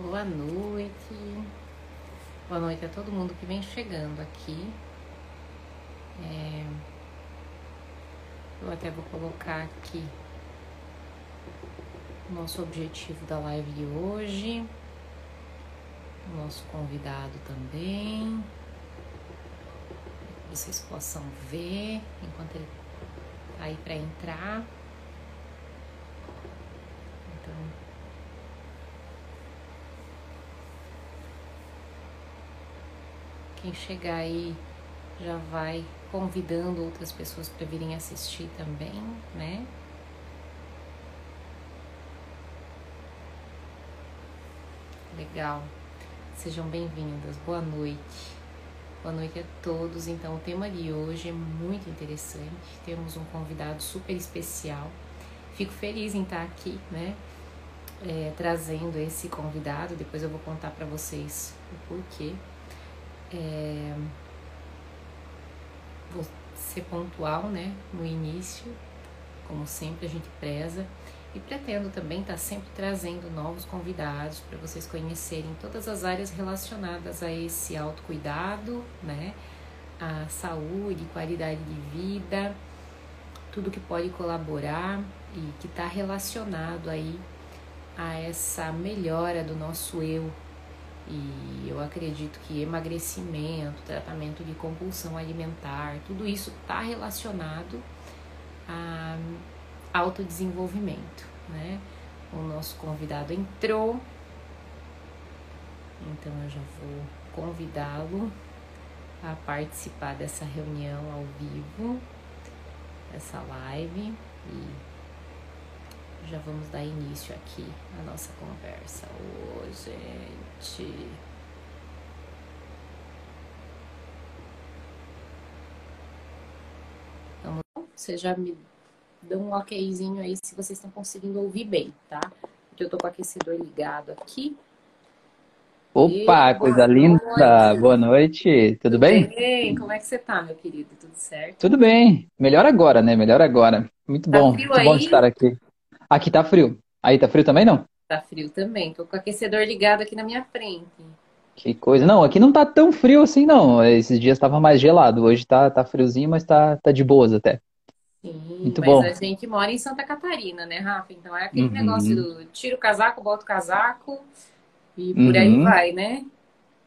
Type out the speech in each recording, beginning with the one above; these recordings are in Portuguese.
Boa noite. Boa noite a todo mundo que vem chegando aqui. É... Eu até vou colocar aqui o nosso objetivo da live de hoje. O nosso convidado também. Vocês possam ver enquanto ele tá aí para entrar. Quem chegar aí já vai convidando outras pessoas para virem assistir também, né? Legal. Sejam bem-vindas. Boa noite. Boa noite a todos. Então, o tema de hoje é muito interessante. Temos um convidado super especial. Fico feliz em estar aqui, né? É, trazendo esse convidado. Depois eu vou contar para vocês o porquê. É, vou ser pontual, né, no início, como sempre a gente preza, e pretendo também estar tá sempre trazendo novos convidados para vocês conhecerem todas as áreas relacionadas a esse autocuidado, né, a saúde, qualidade de vida, tudo que pode colaborar e que está relacionado aí a essa melhora do nosso eu e eu acredito que emagrecimento, tratamento de compulsão alimentar, tudo isso está relacionado a autodesenvolvimento, né? O nosso convidado entrou, então eu já vou convidá-lo a participar dessa reunião ao vivo, dessa live e já vamos dar início aqui à nossa conversa. Gente. Vamos, você já me dá um okzinho aí se vocês estão conseguindo ouvir bem, tá? Porque eu tô com o aquecedor ligado aqui. Opa, e... coisa boa linda! Noite. Boa noite, tudo, tudo bem? bem? Como é que você tá, meu querido? Tudo certo? Tudo bem. Melhor agora, né? Melhor agora. Muito tá bom. Muito aí? bom estar aqui. Aqui tá frio. Aí tá frio também, não? Tá frio também. Tô com o aquecedor ligado aqui na minha frente. Que coisa. Não, aqui não tá tão frio assim, não. Esses dias tava mais gelado. Hoje tá, tá friozinho, mas tá, tá de boas até. Sim, Muito mas bom. a gente mora em Santa Catarina, né, Rafa? Então é aquele uhum. negócio do tira o casaco, bota o casaco e por uhum. aí vai, né?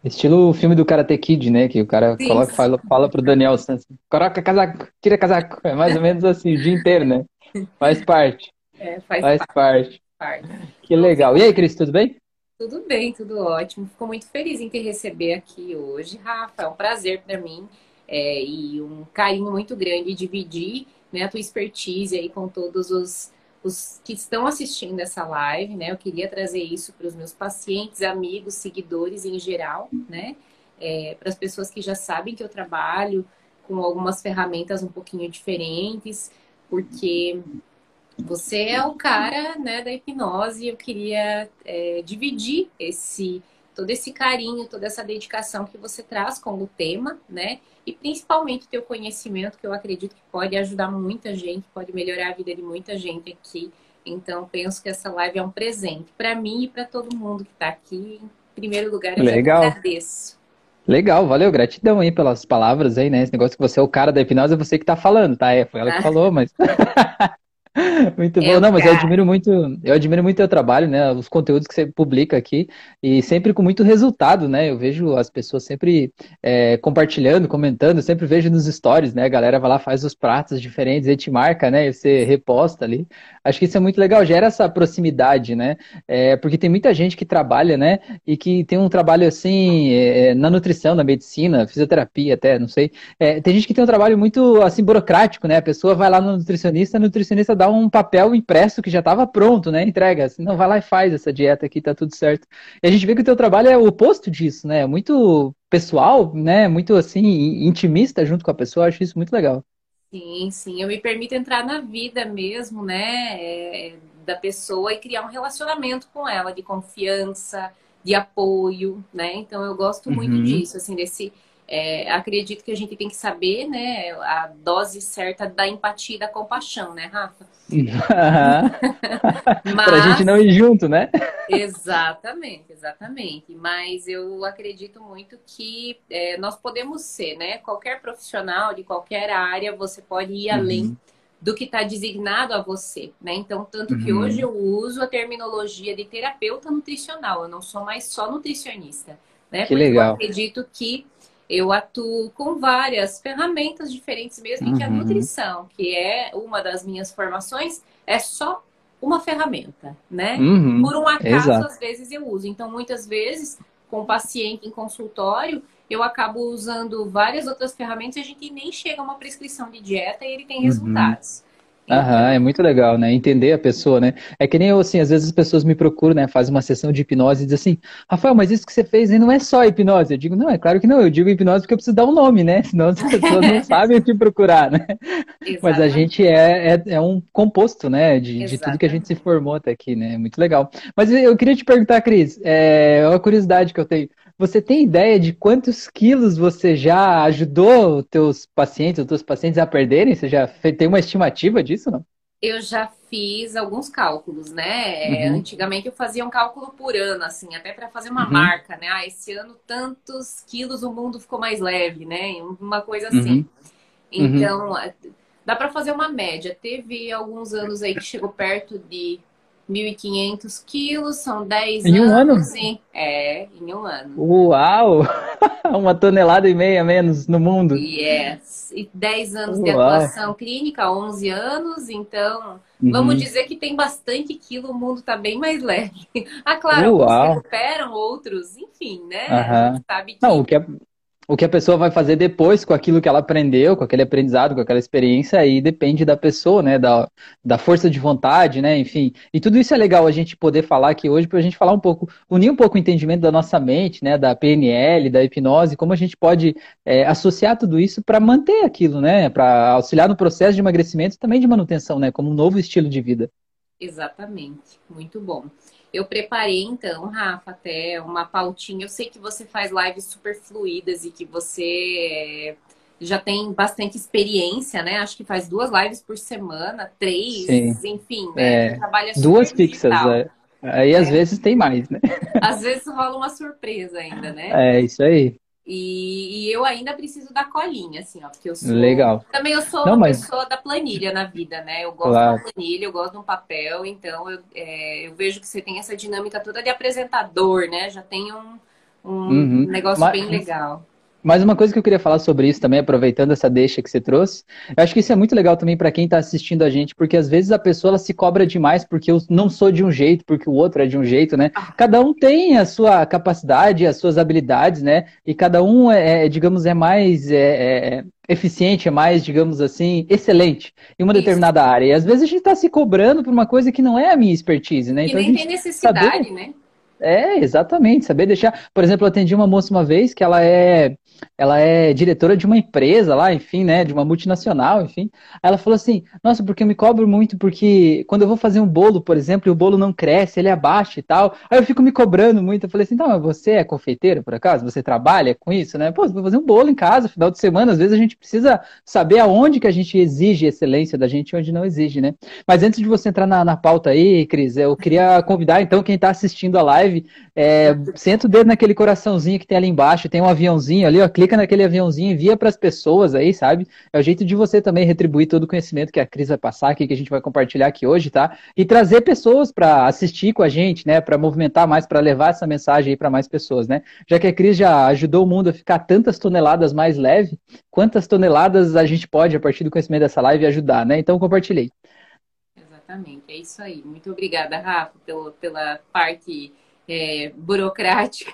Estilo filme do Karate Kid, né? Que o cara Sim. coloca, fala, fala pro Daniel Santos, coloca casaco, tira casaco. É mais ou menos assim, o dia inteiro, né? Faz parte. É, faz, faz parte. parte. Que legal. E aí, Cris, tudo bem? Tudo bem, tudo ótimo. Fico muito feliz em te receber aqui hoje, Rafa. É um prazer para mim é, e um carinho muito grande dividir né, a tua expertise aí com todos os, os que estão assistindo essa live, né? Eu queria trazer isso para os meus pacientes, amigos, seguidores em geral, né? É, para as pessoas que já sabem que eu trabalho com algumas ferramentas um pouquinho diferentes, porque você é o cara né, da hipnose e eu queria é, dividir esse todo esse carinho, toda essa dedicação que você traz com o tema, né? E principalmente o teu conhecimento, que eu acredito que pode ajudar muita gente, pode melhorar a vida de muita gente aqui. Então, penso que essa live é um presente para mim e para todo mundo que está aqui. Em primeiro lugar, eu Legal. agradeço. Legal, valeu, gratidão aí pelas palavras aí, né? Esse negócio que você é o cara da hipnose, é você que tá falando, tá? É, foi ela que falou, mas Muito bom. Não, mas eu admiro muito, eu admiro muito o teu trabalho, né? Os conteúdos que você publica aqui e sempre com muito resultado, né? Eu vejo as pessoas sempre é, compartilhando, comentando, sempre vejo nos stories, né? A galera vai lá, faz os pratos diferentes, e te marca, né? E você reposta ali. Acho que isso é muito legal, gera essa proximidade, né? É, porque tem muita gente que trabalha, né? E que tem um trabalho assim é, na nutrição, na medicina, fisioterapia até, não sei. É, tem gente que tem um trabalho muito assim burocrático, né? A pessoa vai lá no nutricionista, o nutricionista dá um papel impresso que já estava pronto, né? Entrega, assim, não, vai lá e faz essa dieta aqui, tá tudo certo. E a gente vê que o teu trabalho é o oposto disso, né? É muito pessoal, né? Muito assim, intimista junto com a pessoa, acho isso muito legal. Sim, sim, eu me permito entrar na vida mesmo, né? É, da pessoa e criar um relacionamento com ela de confiança, de apoio, né? Então eu gosto muito uhum. disso, assim, desse é, acredito que a gente tem que saber, né, a dose certa da empatia e da compaixão, né, Rafa? Mas... Pra gente não ir junto, né? exatamente, exatamente. Mas eu acredito muito que é, nós podemos ser, né? Qualquer profissional de qualquer área, você pode ir uhum. além do que está designado a você, né? Então, tanto uhum. que hoje eu uso a terminologia de terapeuta nutricional, eu não sou mais só nutricionista, né? Que Porque legal. eu acredito que eu atuo com várias ferramentas diferentes mesmo, uhum. e que a uhum. nutrição, que é uma das minhas formações, é só uma ferramenta, né? Uhum. Por um acaso, Exato. às vezes eu uso. Então, muitas vezes, com o paciente em consultório, eu acabo usando várias outras ferramentas e a gente nem chega a uma prescrição de dieta e ele tem uhum. resultados. Aham, é muito legal, né? Entender a pessoa, né? É que nem eu, assim, às vezes as pessoas me procuram, né? Fazem uma sessão de hipnose e dizem assim, Rafael, mas isso que você fez aí não é só hipnose. Eu digo, não, é claro que não. Eu digo hipnose porque eu preciso dar um nome, né? Senão as pessoas não sabem o que procurar, né? Exatamente. Mas a gente é, é, é, um composto, né? De, de tudo que a gente se formou até aqui, né? Muito legal. Mas eu queria te perguntar, Cris, é uma curiosidade que eu tenho. Você tem ideia de quantos quilos você já ajudou os teus pacientes, os teus pacientes a perderem? Você já tem uma estimativa disso, não? Eu já fiz alguns cálculos, né? Uhum. Antigamente eu fazia um cálculo por ano, assim, até para fazer uma uhum. marca, né? Ah, esse ano tantos quilos o mundo ficou mais leve, né? Uma coisa assim. Uhum. Então, dá para fazer uma média. Teve alguns anos aí que chegou perto de 1.500 quilos, são 10 em um ano? Sim, é, em um ano. Uau! Uma tonelada e meia menos no mundo. Yes. E 10 anos Uau. de atuação clínica, 11 anos, então uhum. vamos dizer que tem bastante quilo, o mundo está bem mais leve. Ah, claro, Uau. alguns recuperam, outros, enfim, né? Uhum. sabe que... Não, o que é o que a pessoa vai fazer depois com aquilo que ela aprendeu, com aquele aprendizado, com aquela experiência, aí depende da pessoa, né? Da, da força de vontade, né? Enfim. E tudo isso é legal a gente poder falar aqui hoje, para a gente falar um pouco, unir um pouco o entendimento da nossa mente, né? Da PNL, da hipnose, como a gente pode é, associar tudo isso para manter aquilo, né? Para auxiliar no processo de emagrecimento e também de manutenção, né? Como um novo estilo de vida. Exatamente. Muito bom. Eu preparei, então, Rafa, até uma pautinha. Eu sei que você faz lives super fluídas e que você já tem bastante experiência, né? Acho que faz duas lives por semana, três, Sim. enfim, né? É, Trabalha duas fixas, é. Aí às é. vezes tem mais, né? Às vezes rola uma surpresa ainda, né? É, isso aí. E, e, eu ainda preciso da colinha, assim, ó, porque eu sou. Legal. Também eu sou Não, uma mas... pessoa da planilha na vida, né? Eu gosto claro. da planilha, eu gosto de um papel, então eu, é, eu vejo que você tem essa dinâmica toda de apresentador, né? Já tem um, um uhum. negócio mas... bem legal. Mas uma coisa que eu queria falar sobre isso também, aproveitando essa deixa que você trouxe, eu acho que isso é muito legal também para quem está assistindo a gente, porque às vezes a pessoa ela se cobra demais porque eu não sou de um jeito, porque o outro é de um jeito, né? Ah. Cada um tem a sua capacidade, as suas habilidades, né? E cada um é, é digamos, é mais é, é, eficiente, é mais, digamos assim, excelente em uma isso. determinada área. E às vezes a gente está se cobrando por uma coisa que não é a minha expertise, né? Então, e nem tem necessidade, saber... né? É, exatamente. Saber deixar. Por exemplo, eu atendi uma moça uma vez que ela é ela é diretora de uma empresa lá, enfim, né, de uma multinacional, enfim. Aí ela falou assim: "Nossa, porque eu me cobro muito porque quando eu vou fazer um bolo, por exemplo, e o bolo não cresce, ele baixo e tal. Aí eu fico me cobrando muito. Eu falei assim: "Não, você é confeiteira por acaso? Você trabalha com isso, né? Pô, vai fazer um bolo em casa, final de semana, às vezes a gente precisa saber aonde que a gente exige excelência da gente e onde não exige, né? Mas antes de você entrar na, na pauta aí, Cris, eu queria convidar então quem está assistindo a live, é, senta o dedo naquele coraçãozinho que tem ali embaixo, tem um aviãozinho ali, ó, clica naquele aviãozinho envia para as pessoas aí, sabe? É o jeito de você também retribuir todo o conhecimento que a Cris vai passar aqui, que a gente vai compartilhar aqui hoje, tá? E trazer pessoas para assistir com a gente, né? Para movimentar mais, para levar essa mensagem aí para mais pessoas, né? Já que a Cris já ajudou o mundo a ficar tantas toneladas mais leve, quantas toneladas a gente pode, a partir do conhecimento dessa live, ajudar, né? Então compartilhei. Exatamente, é isso aí. Muito obrigada, Rafa, pelo, pela parte é, burocrática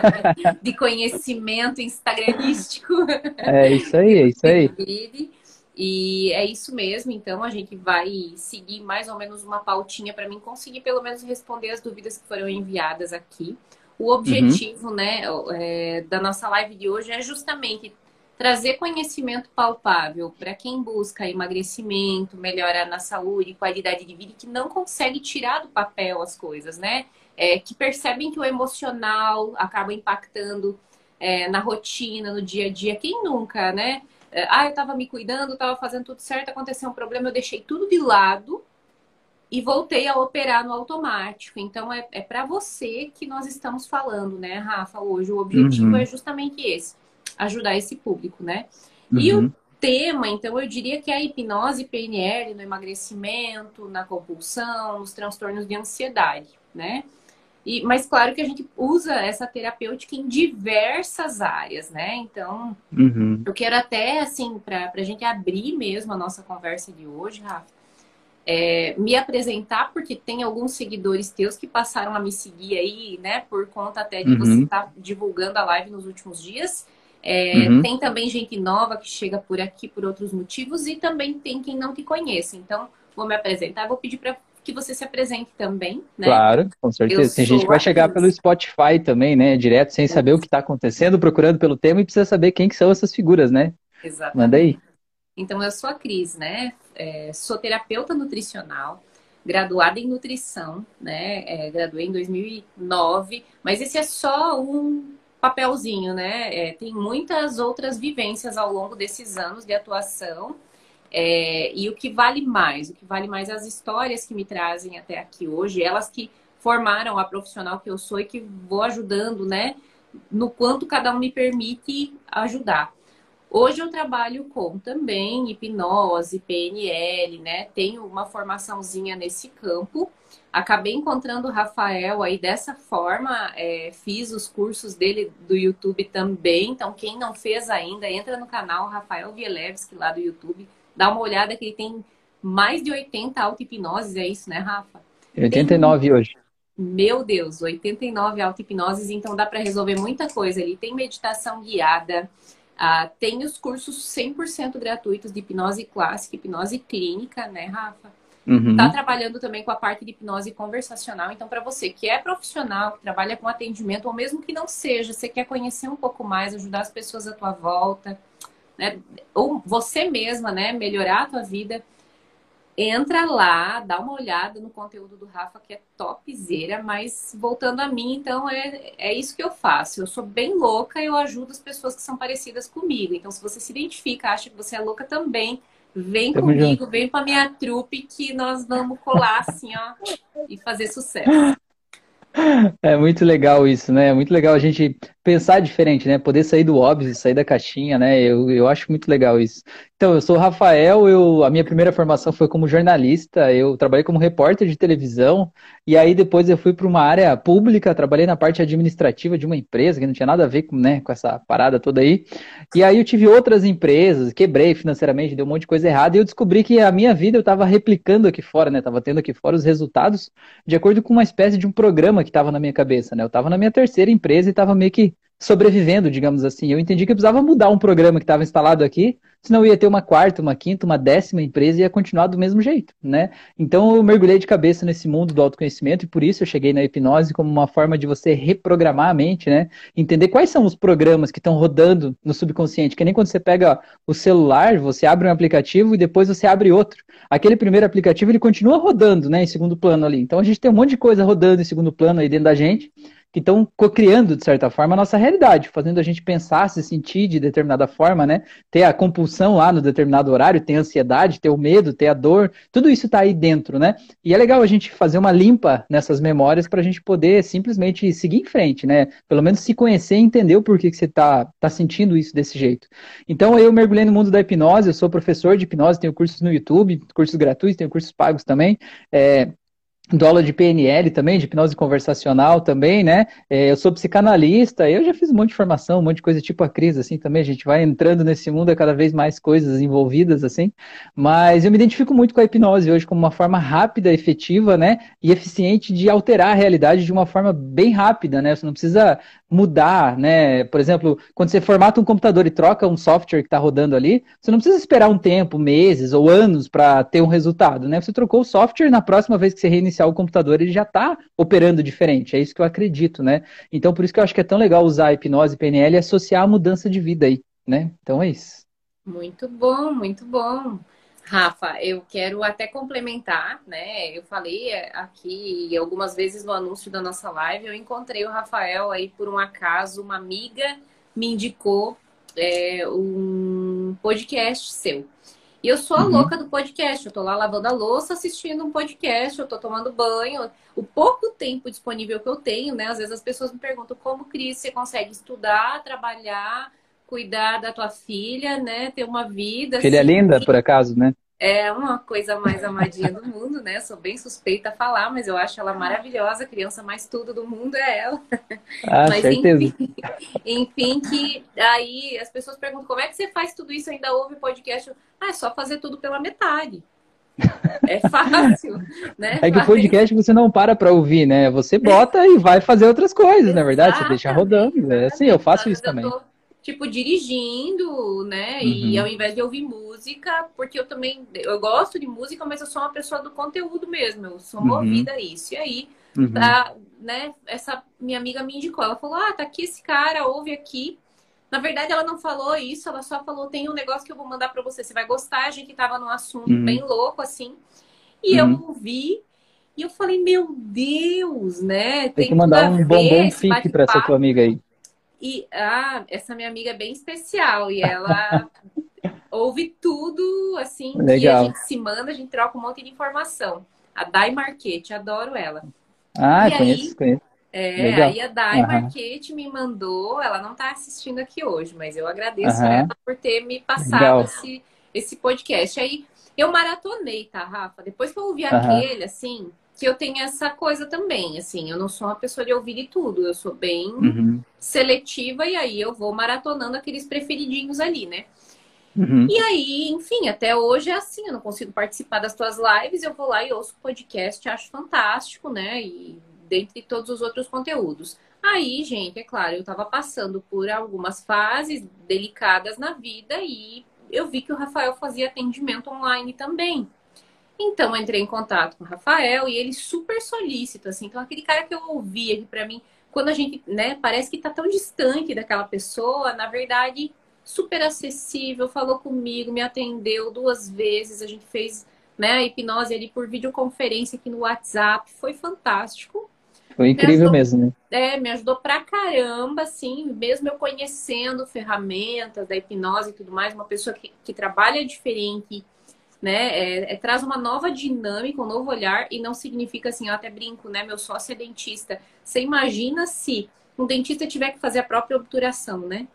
de conhecimento instagramístico. É isso aí, é isso aí. E é isso mesmo, então a gente vai seguir mais ou menos uma pautinha para mim conseguir pelo menos responder as dúvidas que foram enviadas aqui. O objetivo, uhum. né, é, da nossa live de hoje é justamente trazer conhecimento palpável para quem busca emagrecimento, melhora na saúde, qualidade de vida e que não consegue tirar do papel as coisas, né? É, que percebem que o emocional acaba impactando é, na rotina, no dia a dia. Quem nunca, né? É, ah, eu estava me cuidando, estava fazendo tudo certo, aconteceu um problema, eu deixei tudo de lado e voltei a operar no automático. Então, é, é para você que nós estamos falando, né, Rafa, hoje. O objetivo uhum. é justamente esse, ajudar esse público, né? Uhum. E o uhum. tema, então, eu diria que é a hipnose PNL no emagrecimento, na compulsão, nos transtornos de ansiedade, né? E, mas claro que a gente usa essa terapêutica em diversas áreas, né? Então, uhum. eu quero até, assim, para a gente abrir mesmo a nossa conversa de hoje, Rafa, é, me apresentar, porque tem alguns seguidores teus que passaram a me seguir aí, né? Por conta até de uhum. você estar tá divulgando a live nos últimos dias. É, uhum. Tem também gente nova que chega por aqui por outros motivos e também tem quem não te conhece. Então, vou me apresentar, vou pedir para que você se apresente também, né? Claro, com certeza. Eu tem gente que vai chegar pelo Spotify também, né? Direto, sem saber o que está acontecendo, procurando pelo tema e precisa saber quem que são essas figuras, né? Exatamente. Manda aí. Então, eu sou a Cris, né? É, sou terapeuta nutricional, graduada em nutrição, né? É, graduei em 2009, mas esse é só um papelzinho, né? É, tem muitas outras vivências ao longo desses anos de atuação. É, e o que vale mais? O que vale mais as histórias que me trazem até aqui hoje, elas que formaram a profissional que eu sou e que vou ajudando, né? No quanto cada um me permite ajudar. Hoje eu trabalho com também hipnose, PNL, né? Tenho uma formaçãozinha nesse campo. Acabei encontrando o Rafael aí dessa forma, é, fiz os cursos dele do YouTube também. Então, quem não fez ainda, entra no canal Rafael Vielewski lá do YouTube, dá uma olhada que ele tem mais de 80 auto-hipnoses, é isso, né, Rafa? 89 tem... hoje. Meu Deus, 89 auto-hipnoses, então dá para resolver muita coisa. Ele tem meditação guiada, ah, tem os cursos 100% gratuitos de hipnose clássica, hipnose clínica, né, Rafa? Uhum. Tá trabalhando também com a parte de hipnose conversacional. Então, para você que é profissional, que trabalha com atendimento, ou mesmo que não seja, você quer conhecer um pouco mais, ajudar as pessoas à tua volta, né? Ou você mesma, né? Melhorar a tua vida entra lá, dá uma olhada no conteúdo do Rafa, que é topzera, mas voltando a mim, então é, é isso que eu faço. Eu sou bem louca, eu ajudo as pessoas que são parecidas comigo. Então, se você se identifica, acha que você é louca também, vem Tamo comigo, junto. vem pra minha trupe que nós vamos colar assim, ó, e fazer sucesso. É muito legal isso, né? É muito legal a gente pensar diferente, né? Poder sair do óbvio, sair da caixinha, né? Eu, eu acho muito legal isso. Então, eu sou o Rafael, eu, a minha primeira formação foi como jornalista, eu trabalhei como repórter de televisão, e aí depois eu fui para uma área pública, trabalhei na parte administrativa de uma empresa, que não tinha nada a ver com, né, com essa parada toda aí. E aí eu tive outras empresas, quebrei financeiramente, deu um monte de coisa errada, e eu descobri que a minha vida eu estava replicando aqui fora, né? Estava tendo aqui fora os resultados de acordo com uma espécie de um programa que estava na minha cabeça, né? Eu estava na minha terceira empresa e estava meio que sobrevivendo, digamos assim. Eu entendi que eu precisava mudar um programa que estava instalado aqui, senão ia ter uma quarta, uma quinta, uma décima empresa e ia continuar do mesmo jeito, né? Então eu mergulhei de cabeça nesse mundo do autoconhecimento e por isso eu cheguei na hipnose como uma forma de você reprogramar a mente, né? Entender quais são os programas que estão rodando no subconsciente, que nem quando você pega o celular, você abre um aplicativo e depois você abre outro. Aquele primeiro aplicativo ele continua rodando, né, em segundo plano ali. Então a gente tem um monte de coisa rodando em segundo plano aí dentro da gente que estão co-criando, de certa forma, a nossa realidade, fazendo a gente pensar, se sentir de determinada forma, né? Ter a compulsão lá no determinado horário, ter a ansiedade, ter o medo, ter a dor, tudo isso está aí dentro, né? E é legal a gente fazer uma limpa nessas memórias para a gente poder simplesmente seguir em frente, né? Pelo menos se conhecer e entender o porquê que você está tá sentindo isso desse jeito. Então, eu mergulhei no mundo da hipnose, eu sou professor de hipnose, tenho cursos no YouTube, cursos gratuitos, tenho cursos pagos também. É, dou aula de PNL também, de hipnose conversacional também, né? É, eu sou psicanalista, eu já fiz um monte de formação, um monte de coisa tipo a Cris, assim, também. A gente vai entrando nesse mundo, é cada vez mais coisas envolvidas, assim. Mas eu me identifico muito com a hipnose hoje como uma forma rápida, efetiva, né? E eficiente de alterar a realidade de uma forma bem rápida, né? Você não precisa mudar, né? Por exemplo, quando você formata um computador e troca um software que está rodando ali, você não precisa esperar um tempo, meses ou anos para ter um resultado, né? Você trocou o software, na próxima vez que você reiniciar o computador, ele já está operando diferente. É isso que eu acredito, né? Então, por isso que eu acho que é tão legal usar a hipnose PNL e associar a mudança de vida aí, né? Então é isso. Muito bom, muito bom. Rafa, eu quero até complementar, né? Eu falei aqui algumas vezes no anúncio da nossa live, eu encontrei o Rafael aí por um acaso, uma amiga me indicou é, um podcast seu. E eu sou a uhum. louca do podcast. Eu tô lá lavando a louça, assistindo um podcast, eu tô tomando banho. O pouco tempo disponível que eu tenho, né? Às vezes as pessoas me perguntam como, Cris, você consegue estudar, trabalhar, cuidar da tua filha, né? Ter uma vida. Filha assim, linda, por acaso, né? É uma coisa mais amadinha do mundo, né? Sou bem suspeita a falar, mas eu acho ela maravilhosa. A criança mais tudo do mundo é ela. Ah, mas certeza. Enfim, enfim, que aí as pessoas perguntam como é que você faz tudo isso? Ainda ouve podcast? Ah, é só fazer tudo pela metade. É fácil, né? É que o podcast você não para para ouvir, né? Você bota e vai fazer outras coisas, na verdade. Você deixa rodando. É assim, eu faço isso também. Eu tô tipo, dirigindo, né? Uhum. E ao invés de ouvir música, porque eu também eu gosto de música, mas eu sou uma pessoa do conteúdo mesmo, eu sou movida uhum. a isso. E aí, uhum. tá, né, essa minha amiga me indicou, ela falou: "Ah, tá aqui esse cara, ouve aqui". Na verdade, ela não falou isso, ela só falou: "Tem um negócio que eu vou mandar para você, você vai gostar". A gente tava num assunto uhum. bem louco assim. E eu uhum. ouvi e eu falei: "Meu Deus, né? Tem, Tem que mandar um bombom fique para essa tua amiga aí". E ah, essa minha amiga é bem especial e ela ouve tudo assim Legal. que a gente se manda, a gente troca um monte de informação. A Dai Marquete, adoro ela. Ah, e conheço, aí, conheço. É, Legal. aí a Dai uhum. Marquete me mandou, ela não está assistindo aqui hoje, mas eu agradeço uhum. ela por ter me passado esse, esse podcast. Aí eu maratonei, tá, Rafa? Depois que eu ouvi uhum. aquele, assim, que eu tenho essa coisa também, assim, eu não sou uma pessoa de ouvir de tudo, eu sou bem uhum. seletiva e aí eu vou maratonando aqueles preferidinhos ali, né? Uhum. E aí, enfim, até hoje é assim, eu não consigo participar das tuas lives, eu vou lá e ouço o podcast, acho fantástico, né? E dentre todos os outros conteúdos. Aí, gente, é claro, eu tava passando por algumas fases delicadas na vida e eu vi que o Rafael fazia atendimento online também. Então, entrei em contato com o Rafael e ele super solícito, assim. Então, aquele cara que eu ouvi aqui para mim, quando a gente, né, parece que tá tão distante daquela pessoa, na verdade, super acessível, falou comigo, me atendeu duas vezes, a gente fez, né, a hipnose ali por videoconferência aqui no WhatsApp, foi fantástico. Foi incrível ajudou, mesmo, né? É, me ajudou pra caramba, assim, mesmo eu conhecendo ferramentas da hipnose e tudo mais, uma pessoa que, que trabalha diferente, né? É, é, traz uma nova dinâmica, um novo olhar, e não significa assim, eu até brinco, né? Meu sócio é dentista. Você imagina se um dentista tiver que fazer a própria obturação, né?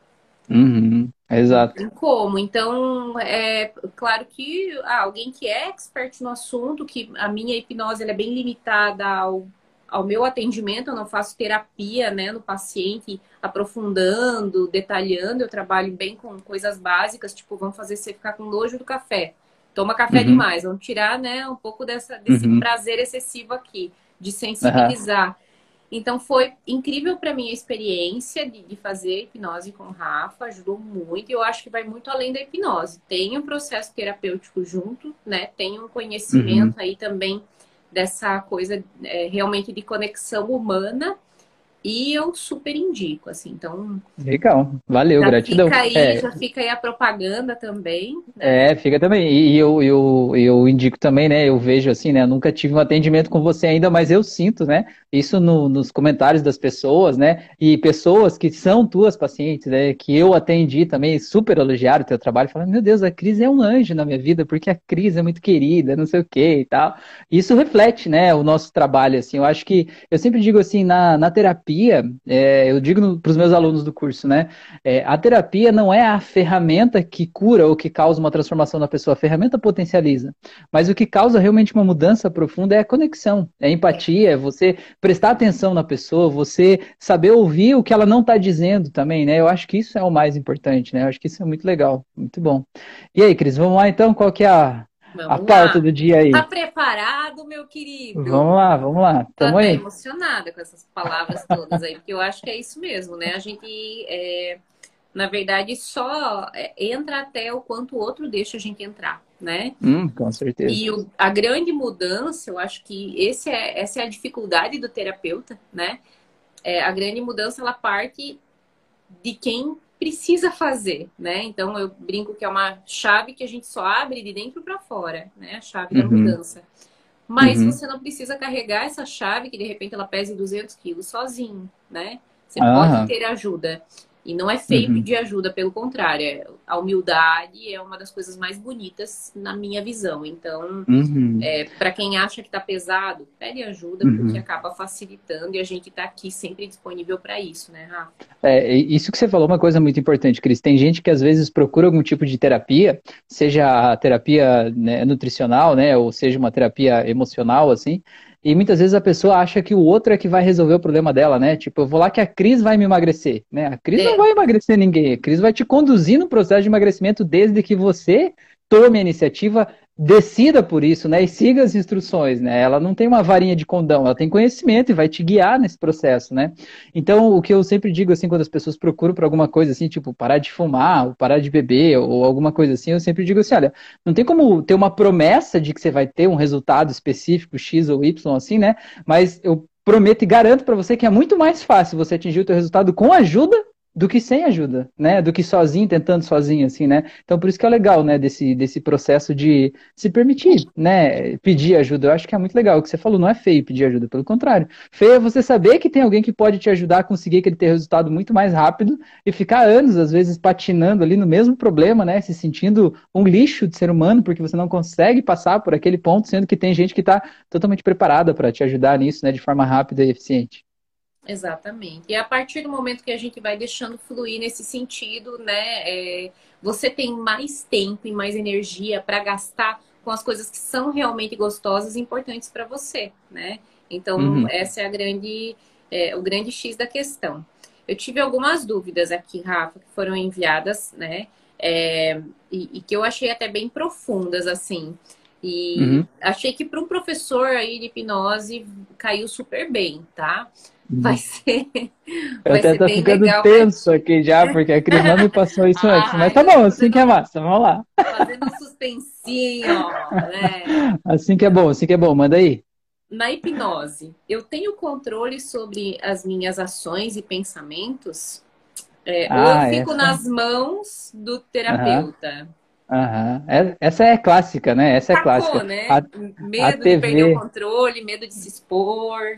Uhum, exato. Como? Então, é claro que ah, alguém que é expert no assunto, que a minha hipnose é bem limitada ao, ao meu atendimento, eu não faço terapia né, no paciente, aprofundando, detalhando, eu trabalho bem com coisas básicas, tipo, vamos fazer você ficar com nojo do café toma café uhum. demais. Vamos tirar, né, um pouco dessa, desse uhum. prazer excessivo aqui, de sensibilizar. Uhum. Então foi incrível para mim a experiência de, de, fazer hipnose com o Rafa, ajudou muito. E eu acho que vai muito além da hipnose. Tem um processo terapêutico junto, né? Tem um conhecimento uhum. aí também dessa coisa é, realmente de conexão humana e eu super indico, assim, então. Legal, valeu, já gratidão. Fica aí, é. Já fica aí a propaganda também. Né? É, fica também. E eu, eu, eu indico também, né? Eu vejo assim, né? Eu nunca tive um atendimento com você ainda, mas eu sinto, né? Isso no, nos comentários das pessoas, né? E pessoas que são tuas pacientes, né? Que eu atendi também, super elogiaram o teu trabalho, falando, meu Deus, a Cris é um anjo na minha vida, porque a Cris é muito querida, não sei o que e tal. Isso reflete, né? O nosso trabalho, assim. Eu acho que, eu sempre digo assim, na, na terapia, terapia, é, eu digo para os meus alunos do curso, né? É, a terapia não é a ferramenta que cura ou que causa uma transformação na pessoa, a ferramenta potencializa. Mas o que causa realmente uma mudança profunda é a conexão, é a empatia, é você prestar atenção na pessoa, você saber ouvir o que ela não está dizendo também, né? Eu acho que isso é o mais importante, né? Eu acho que isso é muito legal, muito bom. E aí, Cris, vamos lá então? Qual que é a, Vamos a pauta do dia aí. Tá preparado, meu querido? Vamos lá, vamos lá. Tamo Tô aí. emocionada com essas palavras todas aí, porque eu acho que é isso mesmo, né? A gente, é, na verdade, só é, entra até o quanto o outro deixa a gente entrar, né? Hum, com certeza. E o, a grande mudança, eu acho que esse é, essa é a dificuldade do terapeuta, né? É, a grande mudança, ela parte de quem precisa fazer, né? Então eu brinco que é uma chave que a gente só abre de dentro para fora, né? A chave uhum. da mudança. Mas uhum. você não precisa carregar essa chave que de repente ela pese 200 quilos sozinho, né? Você pode ter ajuda. E não é feio uhum. pedir ajuda, pelo contrário. É, a humildade é uma das coisas mais bonitas na minha visão. Então, uhum. é, para quem acha que está pesado, pede ajuda, uhum. porque acaba facilitando e a gente está aqui sempre disponível para isso, né, Rafa? É, isso que você falou é uma coisa muito importante, Cris. Tem gente que às vezes procura algum tipo de terapia, seja a terapia né, nutricional, né, ou seja uma terapia emocional, assim, e muitas vezes a pessoa acha que o outro é que vai resolver o problema dela, né? Tipo, eu vou lá que a Cris vai me emagrecer, né? A Cris é. não vai emagrecer ninguém. A Cris vai te conduzir no processo de emagrecimento desde que você tome a iniciativa, decida por isso, né? E siga as instruções, né? Ela não tem uma varinha de condão, ela tem conhecimento e vai te guiar nesse processo, né? Então, o que eu sempre digo, assim, quando as pessoas procuram por alguma coisa, assim, tipo, parar de fumar, ou parar de beber, ou alguma coisa assim, eu sempre digo assim, olha, não tem como ter uma promessa de que você vai ter um resultado específico, X ou Y, assim, né? Mas eu prometo e garanto para você que é muito mais fácil você atingir o teu resultado com ajuda do que sem ajuda, né? Do que sozinho, tentando sozinho, assim, né? Então, por isso que é legal, né? Desse, desse processo de se permitir, né? Pedir ajuda. Eu acho que é muito legal. O que você falou não é feio pedir ajuda, pelo contrário. Feio é você saber que tem alguém que pode te ajudar a conseguir aquele ter resultado muito mais rápido e ficar anos, às vezes, patinando ali no mesmo problema, né? Se sentindo um lixo de ser humano, porque você não consegue passar por aquele ponto, sendo que tem gente que está totalmente preparada para te ajudar nisso, né? De forma rápida e eficiente. Exatamente. E a partir do momento que a gente vai deixando fluir nesse sentido, né, é, você tem mais tempo e mais energia para gastar com as coisas que são realmente gostosas e importantes para você, né? Então, uhum. essa é a grande, é, o grande X da questão. Eu tive algumas dúvidas aqui, Rafa, que foram enviadas, né? É, e, e, que eu achei até bem profundas, assim. E uhum. achei que para um professor aí de hipnose caiu super bem, tá? Vai ser. Eu até tô ficando legal, tenso mas... aqui já, porque a Cris não me passou isso antes. Mas tá bom, assim que é massa, vamos lá. Fazendo um suspensinho, né? Assim que é bom, assim que é bom, manda aí. Na hipnose, eu tenho controle sobre as minhas ações e pensamentos? É, ah, ou eu fico essa... nas mãos do terapeuta? Aham. Uhum. Essa é clássica, né? Essa é clássica. Né? A, medo a TV... de perder o controle, medo de se expor.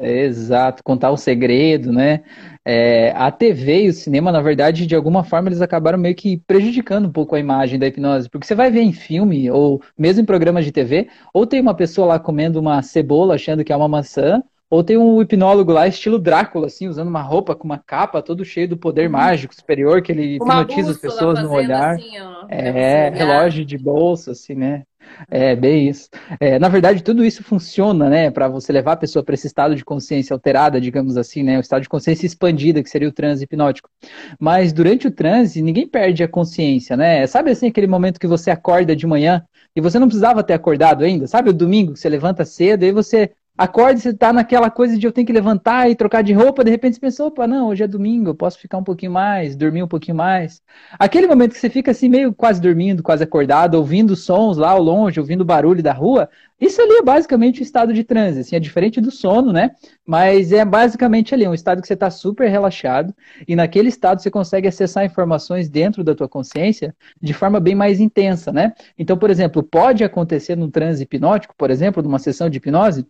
Exato, contar o segredo, né? É, a TV e o cinema, na verdade, de alguma forma, eles acabaram meio que prejudicando um pouco a imagem da hipnose. Porque você vai ver em filme, ou mesmo em programas de TV, ou tem uma pessoa lá comendo uma cebola achando que é uma maçã, ou tem um hipnólogo lá, estilo Drácula, assim, usando uma roupa com uma capa, todo cheio do poder uhum. mágico superior, que ele hipnotiza as pessoas no olhar. Assim, ó, é, relógio de bolsa, assim, né? É, bem isso. É, na verdade, tudo isso funciona, né, para você levar a pessoa para esse estado de consciência alterada, digamos assim, né, o estado de consciência expandida, que seria o transe hipnótico. Mas durante o transe, ninguém perde a consciência, né? Sabe assim, aquele momento que você acorda de manhã e você não precisava ter acordado ainda? Sabe o domingo que você levanta cedo e você acorda e você tá naquela coisa de eu tenho que levantar e trocar de roupa, de repente você pensa, opa, não, hoje é domingo, eu posso ficar um pouquinho mais, dormir um pouquinho mais. Aquele momento que você fica assim, meio quase dormindo, quase acordado, ouvindo sons lá ao longe, ouvindo o barulho da rua, isso ali é basicamente o estado de transe, assim, é diferente do sono, né? Mas é basicamente ali, um estado que você está super relaxado e naquele estado você consegue acessar informações dentro da tua consciência de forma bem mais intensa, né? Então, por exemplo, pode acontecer num transe hipnótico, por exemplo, numa sessão de hipnose,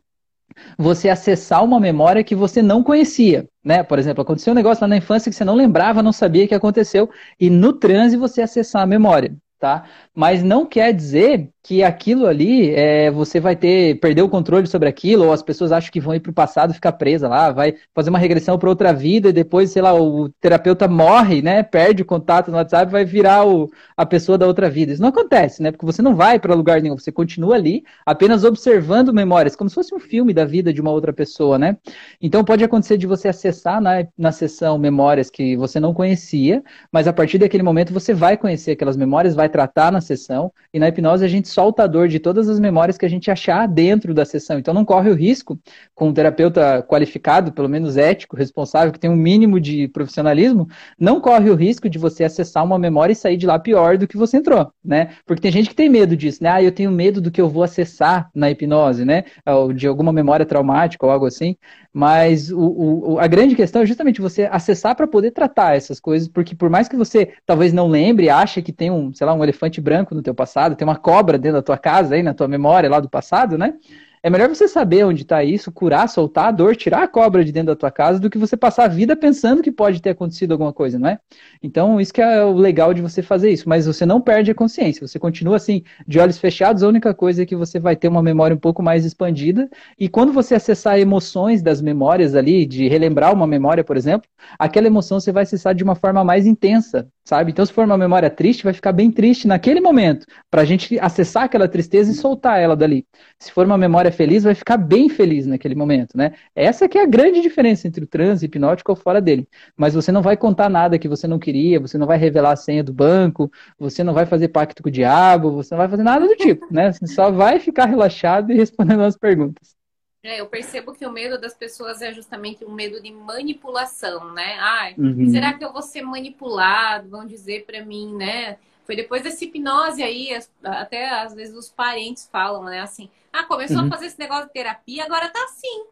você acessar uma memória que você não conhecia, né? Por exemplo, aconteceu um negócio lá na infância que você não lembrava, não sabia que aconteceu, e no transe você acessar a memória, tá? Mas não quer dizer que aquilo ali é, você vai ter perder o controle sobre aquilo, ou as pessoas acham que vão ir para o passado ficar presa lá, vai fazer uma regressão para outra vida e depois, sei lá, o terapeuta morre, né? Perde o contato no WhatsApp, vai virar o, a pessoa da outra vida. Isso não acontece, né? Porque você não vai para lugar nenhum, você continua ali, apenas observando memórias, como se fosse um filme da vida de uma outra pessoa, né? Então pode acontecer de você acessar na, na sessão memórias que você não conhecia, mas a partir daquele momento você vai conhecer aquelas memórias, vai tratar na sessão, e na hipnose a gente solta a dor de todas as memórias que a gente achar dentro da sessão. Então não corre o risco, com um terapeuta qualificado, pelo menos ético, responsável, que tem um mínimo de profissionalismo, não corre o risco de você acessar uma memória e sair de lá pior do que você entrou, né? Porque tem gente que tem medo disso, né? Ah, eu tenho medo do que eu vou acessar na hipnose, né? Ou de alguma memória traumática ou algo assim. Mas o, o, a grande questão é justamente você acessar para poder tratar essas coisas, porque por mais que você talvez não lembre, ache que tem um, sei lá, um elefante branco no teu passado, tem uma cobra dentro da tua casa aí, na tua memória lá do passado, né? É melhor você saber onde está isso, curar, soltar a dor, tirar a cobra de dentro da tua casa, do que você passar a vida pensando que pode ter acontecido alguma coisa, não é? Então, isso que é o legal de você fazer isso. Mas você não perde a consciência. Você continua assim, de olhos fechados. A única coisa é que você vai ter uma memória um pouco mais expandida. E quando você acessar emoções das memórias ali, de relembrar uma memória, por exemplo, aquela emoção você vai acessar de uma forma mais intensa, sabe? Então, se for uma memória triste, vai ficar bem triste naquele momento, para a gente acessar aquela tristeza e soltar ela dali. Se for uma memória feliz, vai ficar bem feliz naquele momento, né? Essa que é a grande diferença entre o transe hipnótico ou fora dele. Mas você não vai contar nada que você não queria, você não vai revelar a senha do banco, você não vai fazer pacto com o diabo, você não vai fazer nada do tipo, né? Você só vai ficar relaxado e respondendo as perguntas. É, eu percebo que o medo das pessoas é justamente um medo de manipulação, né? Ai, uhum. será que eu vou ser manipulado? Vão dizer para mim, né? Foi depois dessa hipnose aí, até às vezes os parentes falam, né? Assim, ah, começou uhum. a fazer esse negócio de terapia, agora tá assim.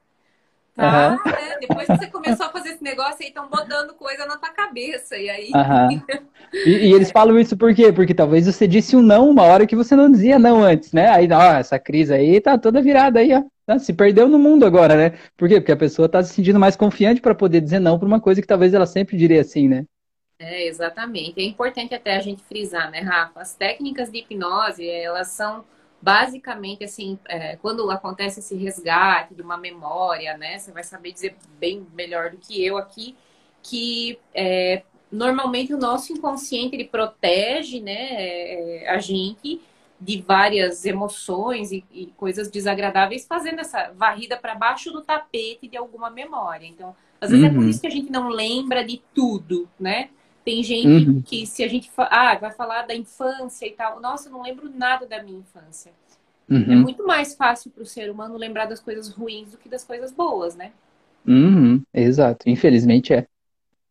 Tá? Uhum. Né? Depois que você começou a fazer esse negócio aí, estão botando coisa na tua cabeça. E aí. Uhum. E, e, eles falam isso por quê? Porque talvez você disse um não uma hora que você não dizia não antes, né? Aí, ó, essa crise aí tá toda virada aí, ó. Tá, se perdeu no mundo agora, né? Por quê? Porque a pessoa está se sentindo mais confiante para poder dizer não para uma coisa que talvez ela sempre diria assim, né? É, exatamente. É importante até a gente frisar, né, Rafa? As técnicas de hipnose, elas são basicamente assim, é, quando acontece esse resgate de uma memória, né? Você vai saber dizer bem melhor do que eu aqui, que é, normalmente o nosso inconsciente ele protege, né, é, a gente de várias emoções e, e coisas desagradáveis, fazendo essa varrida para baixo do tapete de alguma memória. Então, às vezes uhum. é por uhum. isso que a gente não lembra de tudo, né? Tem gente uhum. que, se a gente ah, vai falar da infância e tal, nossa, eu não lembro nada da minha infância. Uhum. É muito mais fácil para o ser humano lembrar das coisas ruins do que das coisas boas, né? Uhum. Exato. Infelizmente é.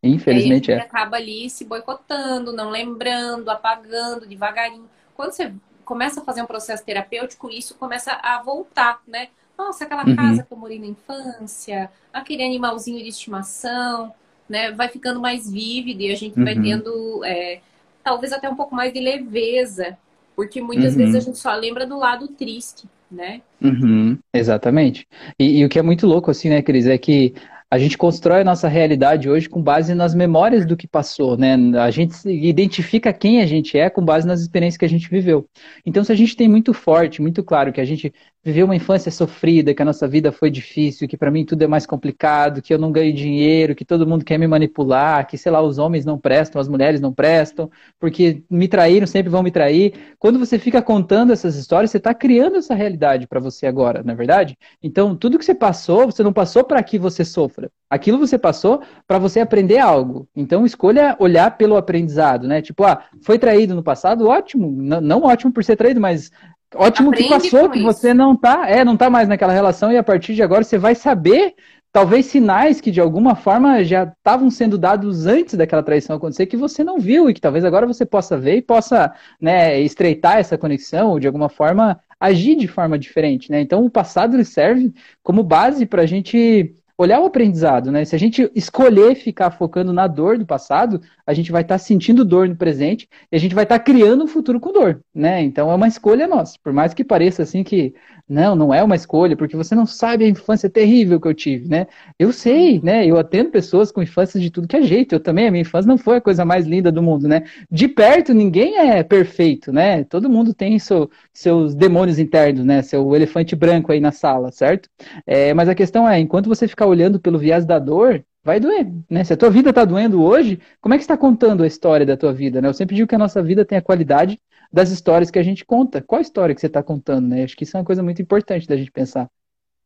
Infelizmente é. acaba ali se boicotando, não lembrando, apagando devagarinho. Quando você começa a fazer um processo terapêutico, isso começa a voltar, né? Nossa, aquela uhum. casa que eu morei na infância, aquele animalzinho de estimação, né? Vai ficando mais vívido e a gente uhum. vai tendo, é, talvez até um pouco mais de leveza, porque muitas uhum. vezes a gente só lembra do lado triste, né? Uhum. Exatamente. E, e, o que é muito louco, assim, né, Cris, é que a gente constrói a nossa realidade hoje com base nas memórias do que passou, né? A gente identifica quem a gente é com base nas experiências que a gente viveu. Então, se a gente tem muito forte, muito claro que a gente viveu uma infância sofrida, que a nossa vida foi difícil, que para mim tudo é mais complicado, que eu não ganho dinheiro, que todo mundo quer me manipular, que sei lá, os homens não prestam, as mulheres não prestam, porque me traíram, sempre vão me trair. Quando você fica contando essas histórias, você está criando essa realidade para você agora, não é verdade? Então, tudo que você passou, você não passou para que você sofra. Aquilo você passou para você aprender algo. Então, escolha olhar pelo aprendizado, né? Tipo, ah, foi traído no passado, ótimo. Não, não ótimo por ser traído, mas Ótimo Aprende que passou, que você não tá, é, não tá mais naquela relação e a partir de agora você vai saber talvez sinais que de alguma forma já estavam sendo dados antes daquela traição acontecer que você não viu e que talvez agora você possa ver e possa né, estreitar essa conexão ou de alguma forma agir de forma diferente, né? Então o passado ele serve como base para a gente olhar o aprendizado, né? Se a gente escolher ficar focando na dor do passado, a gente vai estar tá sentindo dor no presente e a gente vai estar tá criando um futuro com dor, né? Então é uma escolha nossa. Por mais que pareça assim que não, não é uma escolha, porque você não sabe a infância terrível que eu tive, né? Eu sei, né? Eu atendo pessoas com infância de tudo que é jeito. Eu também, a minha infância não foi a coisa mais linda do mundo, né? De perto, ninguém é perfeito, né? Todo mundo tem seu, seus demônios internos, né? Seu elefante branco aí na sala, certo? É, mas a questão é, enquanto você ficar olhando pelo viés da dor, vai doer, né? Se a tua vida está doendo hoje, como é que está contando a história da tua vida, né? Eu sempre digo que a nossa vida tem a qualidade das histórias que a gente conta. Qual história que você está contando, né? Acho que isso é uma coisa muito importante da gente pensar.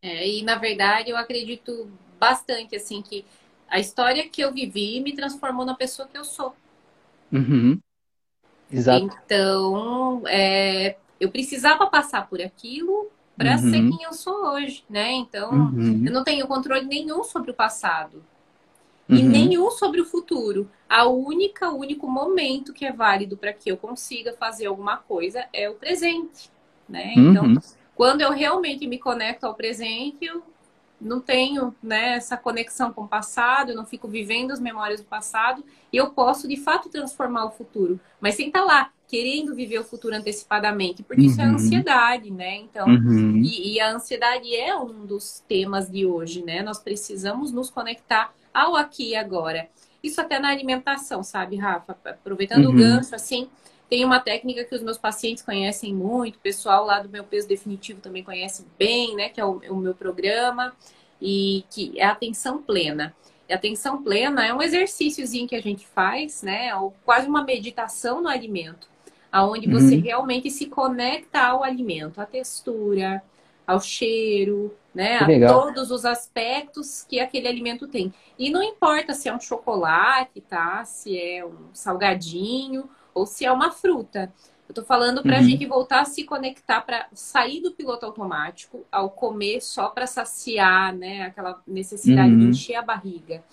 É, e na verdade eu acredito bastante assim que a história que eu vivi me transformou na pessoa que eu sou. Uhum. Exato. Então, é, eu precisava passar por aquilo para uhum. ser quem eu sou hoje, né? Então, uhum. eu não tenho controle nenhum sobre o passado uhum. e nenhum sobre o futuro. A única, o único momento que é válido para que eu consiga fazer alguma coisa é o presente, né? Uhum. Então, quando eu realmente me conecto ao presente, eu não tenho né, essa conexão com o passado, eu não fico vivendo as memórias do passado e eu posso de fato transformar o futuro, mas sem estar tá lá querendo viver o futuro antecipadamente, porque uhum. isso é uhum. ansiedade, né? Então, uhum. e, e, a ansiedade é um dos temas de hoje, né? Nós precisamos nos conectar ao aqui e agora. Isso até na alimentação, sabe, Rafa? Aproveitando uhum. o gancho, assim, tem uma técnica que os meus pacientes conhecem muito, o pessoal lá do meu peso definitivo também conhece bem, né? Que é o, o meu programa, e que é a atenção plena. E a atenção plena é um exercíciozinho que a gente faz, né? Ou quase uma meditação no alimento, aonde uhum. você realmente se conecta ao alimento, à textura, ao cheiro, né? A todos os aspectos que aquele alimento tem. E não importa se é um chocolate, tá? Se é um salgadinho ou se é uma fruta. Eu tô falando para a uhum. gente voltar a se conectar para sair do piloto automático ao comer só para saciar, né? Aquela necessidade uhum. de encher a barriga.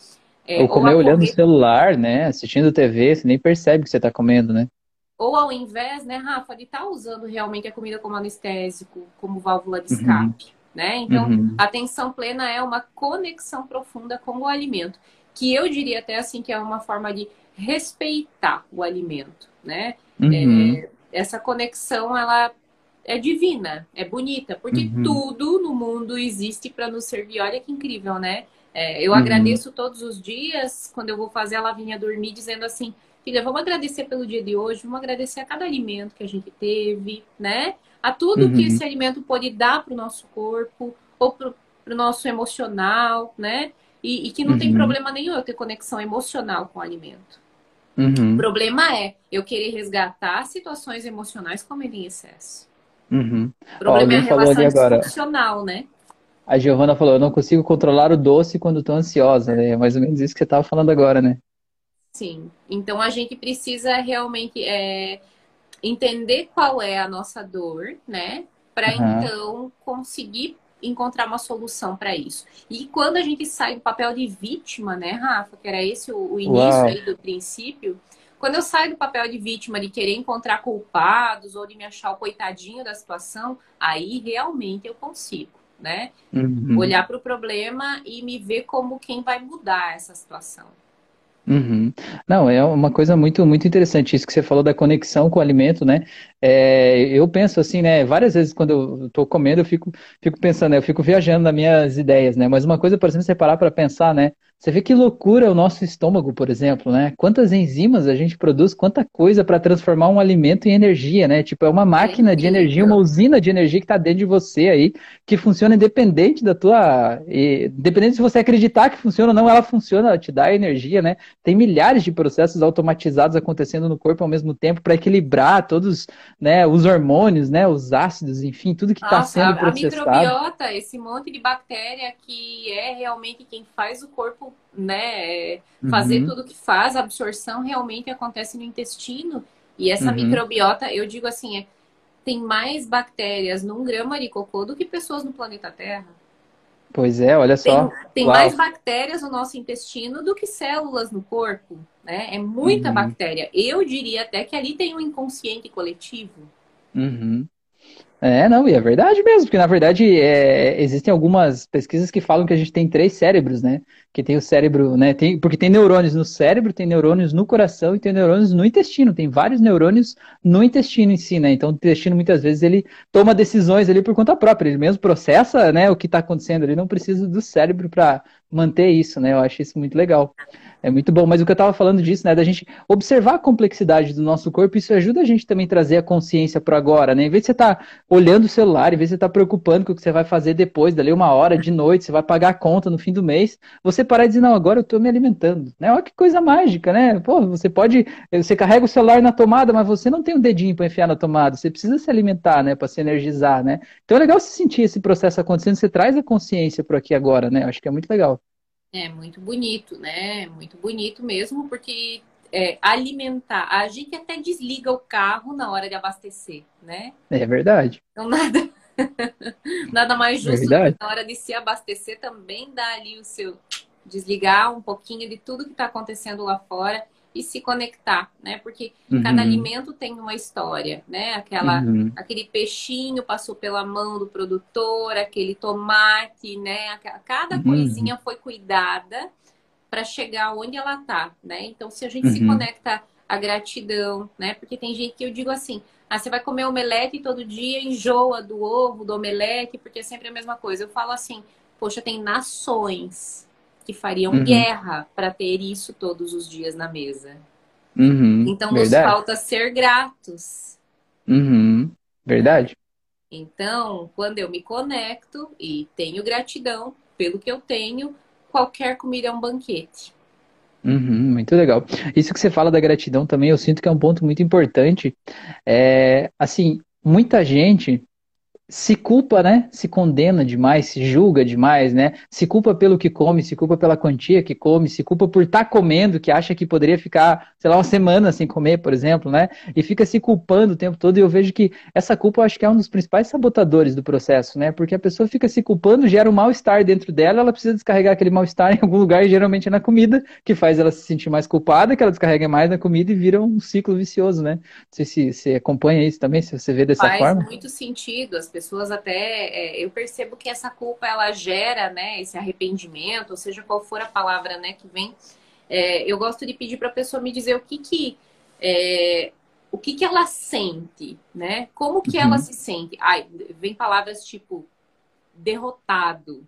É, ou comer ou olhando comer... o celular, né? Assistindo TV, você nem percebe que você está comendo, né? Ou ao invés, né, Rafa, de estar tá usando realmente a comida como anestésico, como válvula de uhum. escape, uhum. né? Então, uhum. a atenção plena é uma conexão profunda com o alimento, que eu diria até assim que é uma forma de respeitar o alimento, né? Uhum. É, essa conexão, ela é divina, é bonita, porque uhum. tudo no mundo existe para nos servir. Olha que incrível, né? É, eu uhum. agradeço todos os dias quando eu vou fazer a Lavinha dormir, dizendo assim: Filha, vamos agradecer pelo dia de hoje, vamos agradecer a cada alimento que a gente teve, né? A tudo uhum. que esse alimento pode dar para o nosso corpo ou para o nosso emocional, né? E, e que não uhum. tem problema nenhum eu ter conexão emocional com o alimento. Uhum. O problema é eu querer resgatar situações emocionais comendo em excesso. Uhum. O problema Ó, é a relação disfuncional, né? A Giovana falou, eu não consigo controlar o doce quando estou ansiosa, né? É mais ou menos isso que você estava falando agora, né? Sim. Então a gente precisa realmente é, entender qual é a nossa dor, né? Para uhum. então conseguir encontrar uma solução para isso. E quando a gente sai do papel de vítima, né, Rafa, que era esse o, o início aí do princípio, quando eu saio do papel de vítima, de querer encontrar culpados ou de me achar o coitadinho da situação, aí realmente eu consigo, né? Uhum. Olhar para o problema e me ver como quem vai mudar essa situação. Uhum. Não, é uma coisa muito, muito interessante isso que você falou da conexão com o alimento, né? É, eu penso assim, né? Várias vezes quando eu estou comendo, eu fico, fico pensando, né, eu fico viajando nas minhas ideias, né? Mas uma coisa, por exemplo, você parar para pensar, né? Você vê que loucura é o nosso estômago, por exemplo, né? Quantas enzimas a gente produz, quanta coisa para transformar um alimento em energia, né? Tipo, é uma máquina de energia, uma usina de energia que está dentro de você aí, que funciona independente da tua. Independente se você acreditar que funciona ou não, ela funciona, ela te dá energia, né? Tem milhares de processos automatizados acontecendo no corpo ao mesmo tempo para equilibrar todos né, os hormônios, né, os ácidos, enfim, tudo que está sendo processado. A microbiota, esse monte de bactéria que é realmente quem faz o corpo né, fazer uhum. tudo que faz, a absorção realmente acontece no intestino. E essa uhum. microbiota, eu digo assim, é, tem mais bactérias num grama de cocô do que pessoas no planeta Terra. Pois é, olha só. Tem, tem mais bactérias no nosso intestino do que células no corpo, né? É muita uhum. bactéria. Eu diria até que ali tem um inconsciente coletivo. Uhum. É, não, e é verdade mesmo, porque na verdade é, existem algumas pesquisas que falam que a gente tem três cérebros, né? Que tem o cérebro, né? Tem, porque tem neurônios no cérebro, tem neurônios no coração e tem neurônios no intestino. Tem vários neurônios no intestino em si, né? Então o intestino muitas vezes ele toma decisões ali por conta própria, ele mesmo processa, né, o que está acontecendo, ele não precisa do cérebro para manter isso, né? Eu acho isso muito legal. É muito bom, mas o que eu estava falando disso, né, da gente observar a complexidade do nosso corpo, isso ajuda a gente também a trazer a consciência para agora, né? Em vez de você estar tá olhando o celular, em vez de você estar tá preocupando com o que você vai fazer depois, dali uma hora de noite, você vai pagar a conta no fim do mês, você parar e dizer, não, agora eu estou me alimentando, né? Olha que coisa mágica, né? Pô, você pode, você carrega o celular na tomada, mas você não tem um dedinho para enfiar na tomada, você precisa se alimentar, né, para se energizar, né? Então é legal se sentir esse processo acontecendo, você traz a consciência para aqui agora, né? Acho que é muito legal. É muito bonito, né? Muito bonito mesmo, porque é, alimentar. A gente até desliga o carro na hora de abastecer, né? É verdade. Então nada, nada mais justo é na hora de se abastecer também dar ali o seu desligar um pouquinho de tudo que está acontecendo lá fora e se conectar, né? Porque uhum. cada alimento tem uma história, né? Aquela, uhum. aquele peixinho passou pela mão do produtor, aquele tomate, né? Cada uhum. coisinha foi cuidada para chegar onde ela tá, né? Então, se a gente se uhum. conecta a gratidão, né? Porque tem gente que eu digo assim, ah, você vai comer omelete todo dia, enjoa do ovo, do omelete, porque é sempre a mesma coisa. Eu falo assim, poxa, tem nações que fariam uhum. guerra para ter isso todos os dias na mesa. Uhum. Então Verdade. nos falta ser gratos. Uhum. Verdade. Então, quando eu me conecto e tenho gratidão pelo que eu tenho, qualquer comida é um banquete. Uhum, muito legal. Isso que você fala da gratidão também, eu sinto que é um ponto muito importante. É, assim, muita gente se culpa, né? Se condena demais, se julga demais, né? Se culpa pelo que come, se culpa pela quantia que come, se culpa por estar tá comendo, que acha que poderia ficar, sei lá, uma semana sem comer, por exemplo, né? E fica se culpando o tempo todo. E eu vejo que essa culpa eu acho que é um dos principais sabotadores do processo, né? Porque a pessoa fica se culpando, gera um mal-estar dentro dela, ela precisa descarregar aquele mal-estar em algum lugar, e geralmente é na comida, que faz ela se sentir mais culpada, que ela descarrega mais na comida e vira um ciclo vicioso, né? Não sei se você acompanha isso também, se você vê dessa faz forma. Faz muito sentido. As pessoas até é, eu percebo que essa culpa ela gera, né, esse arrependimento, ou seja, qual for a palavra, né, que vem. É, eu gosto de pedir para a pessoa me dizer o que que é, o que que ela sente, né? Como que uhum. ela se sente? Ai, vem palavras tipo derrotado,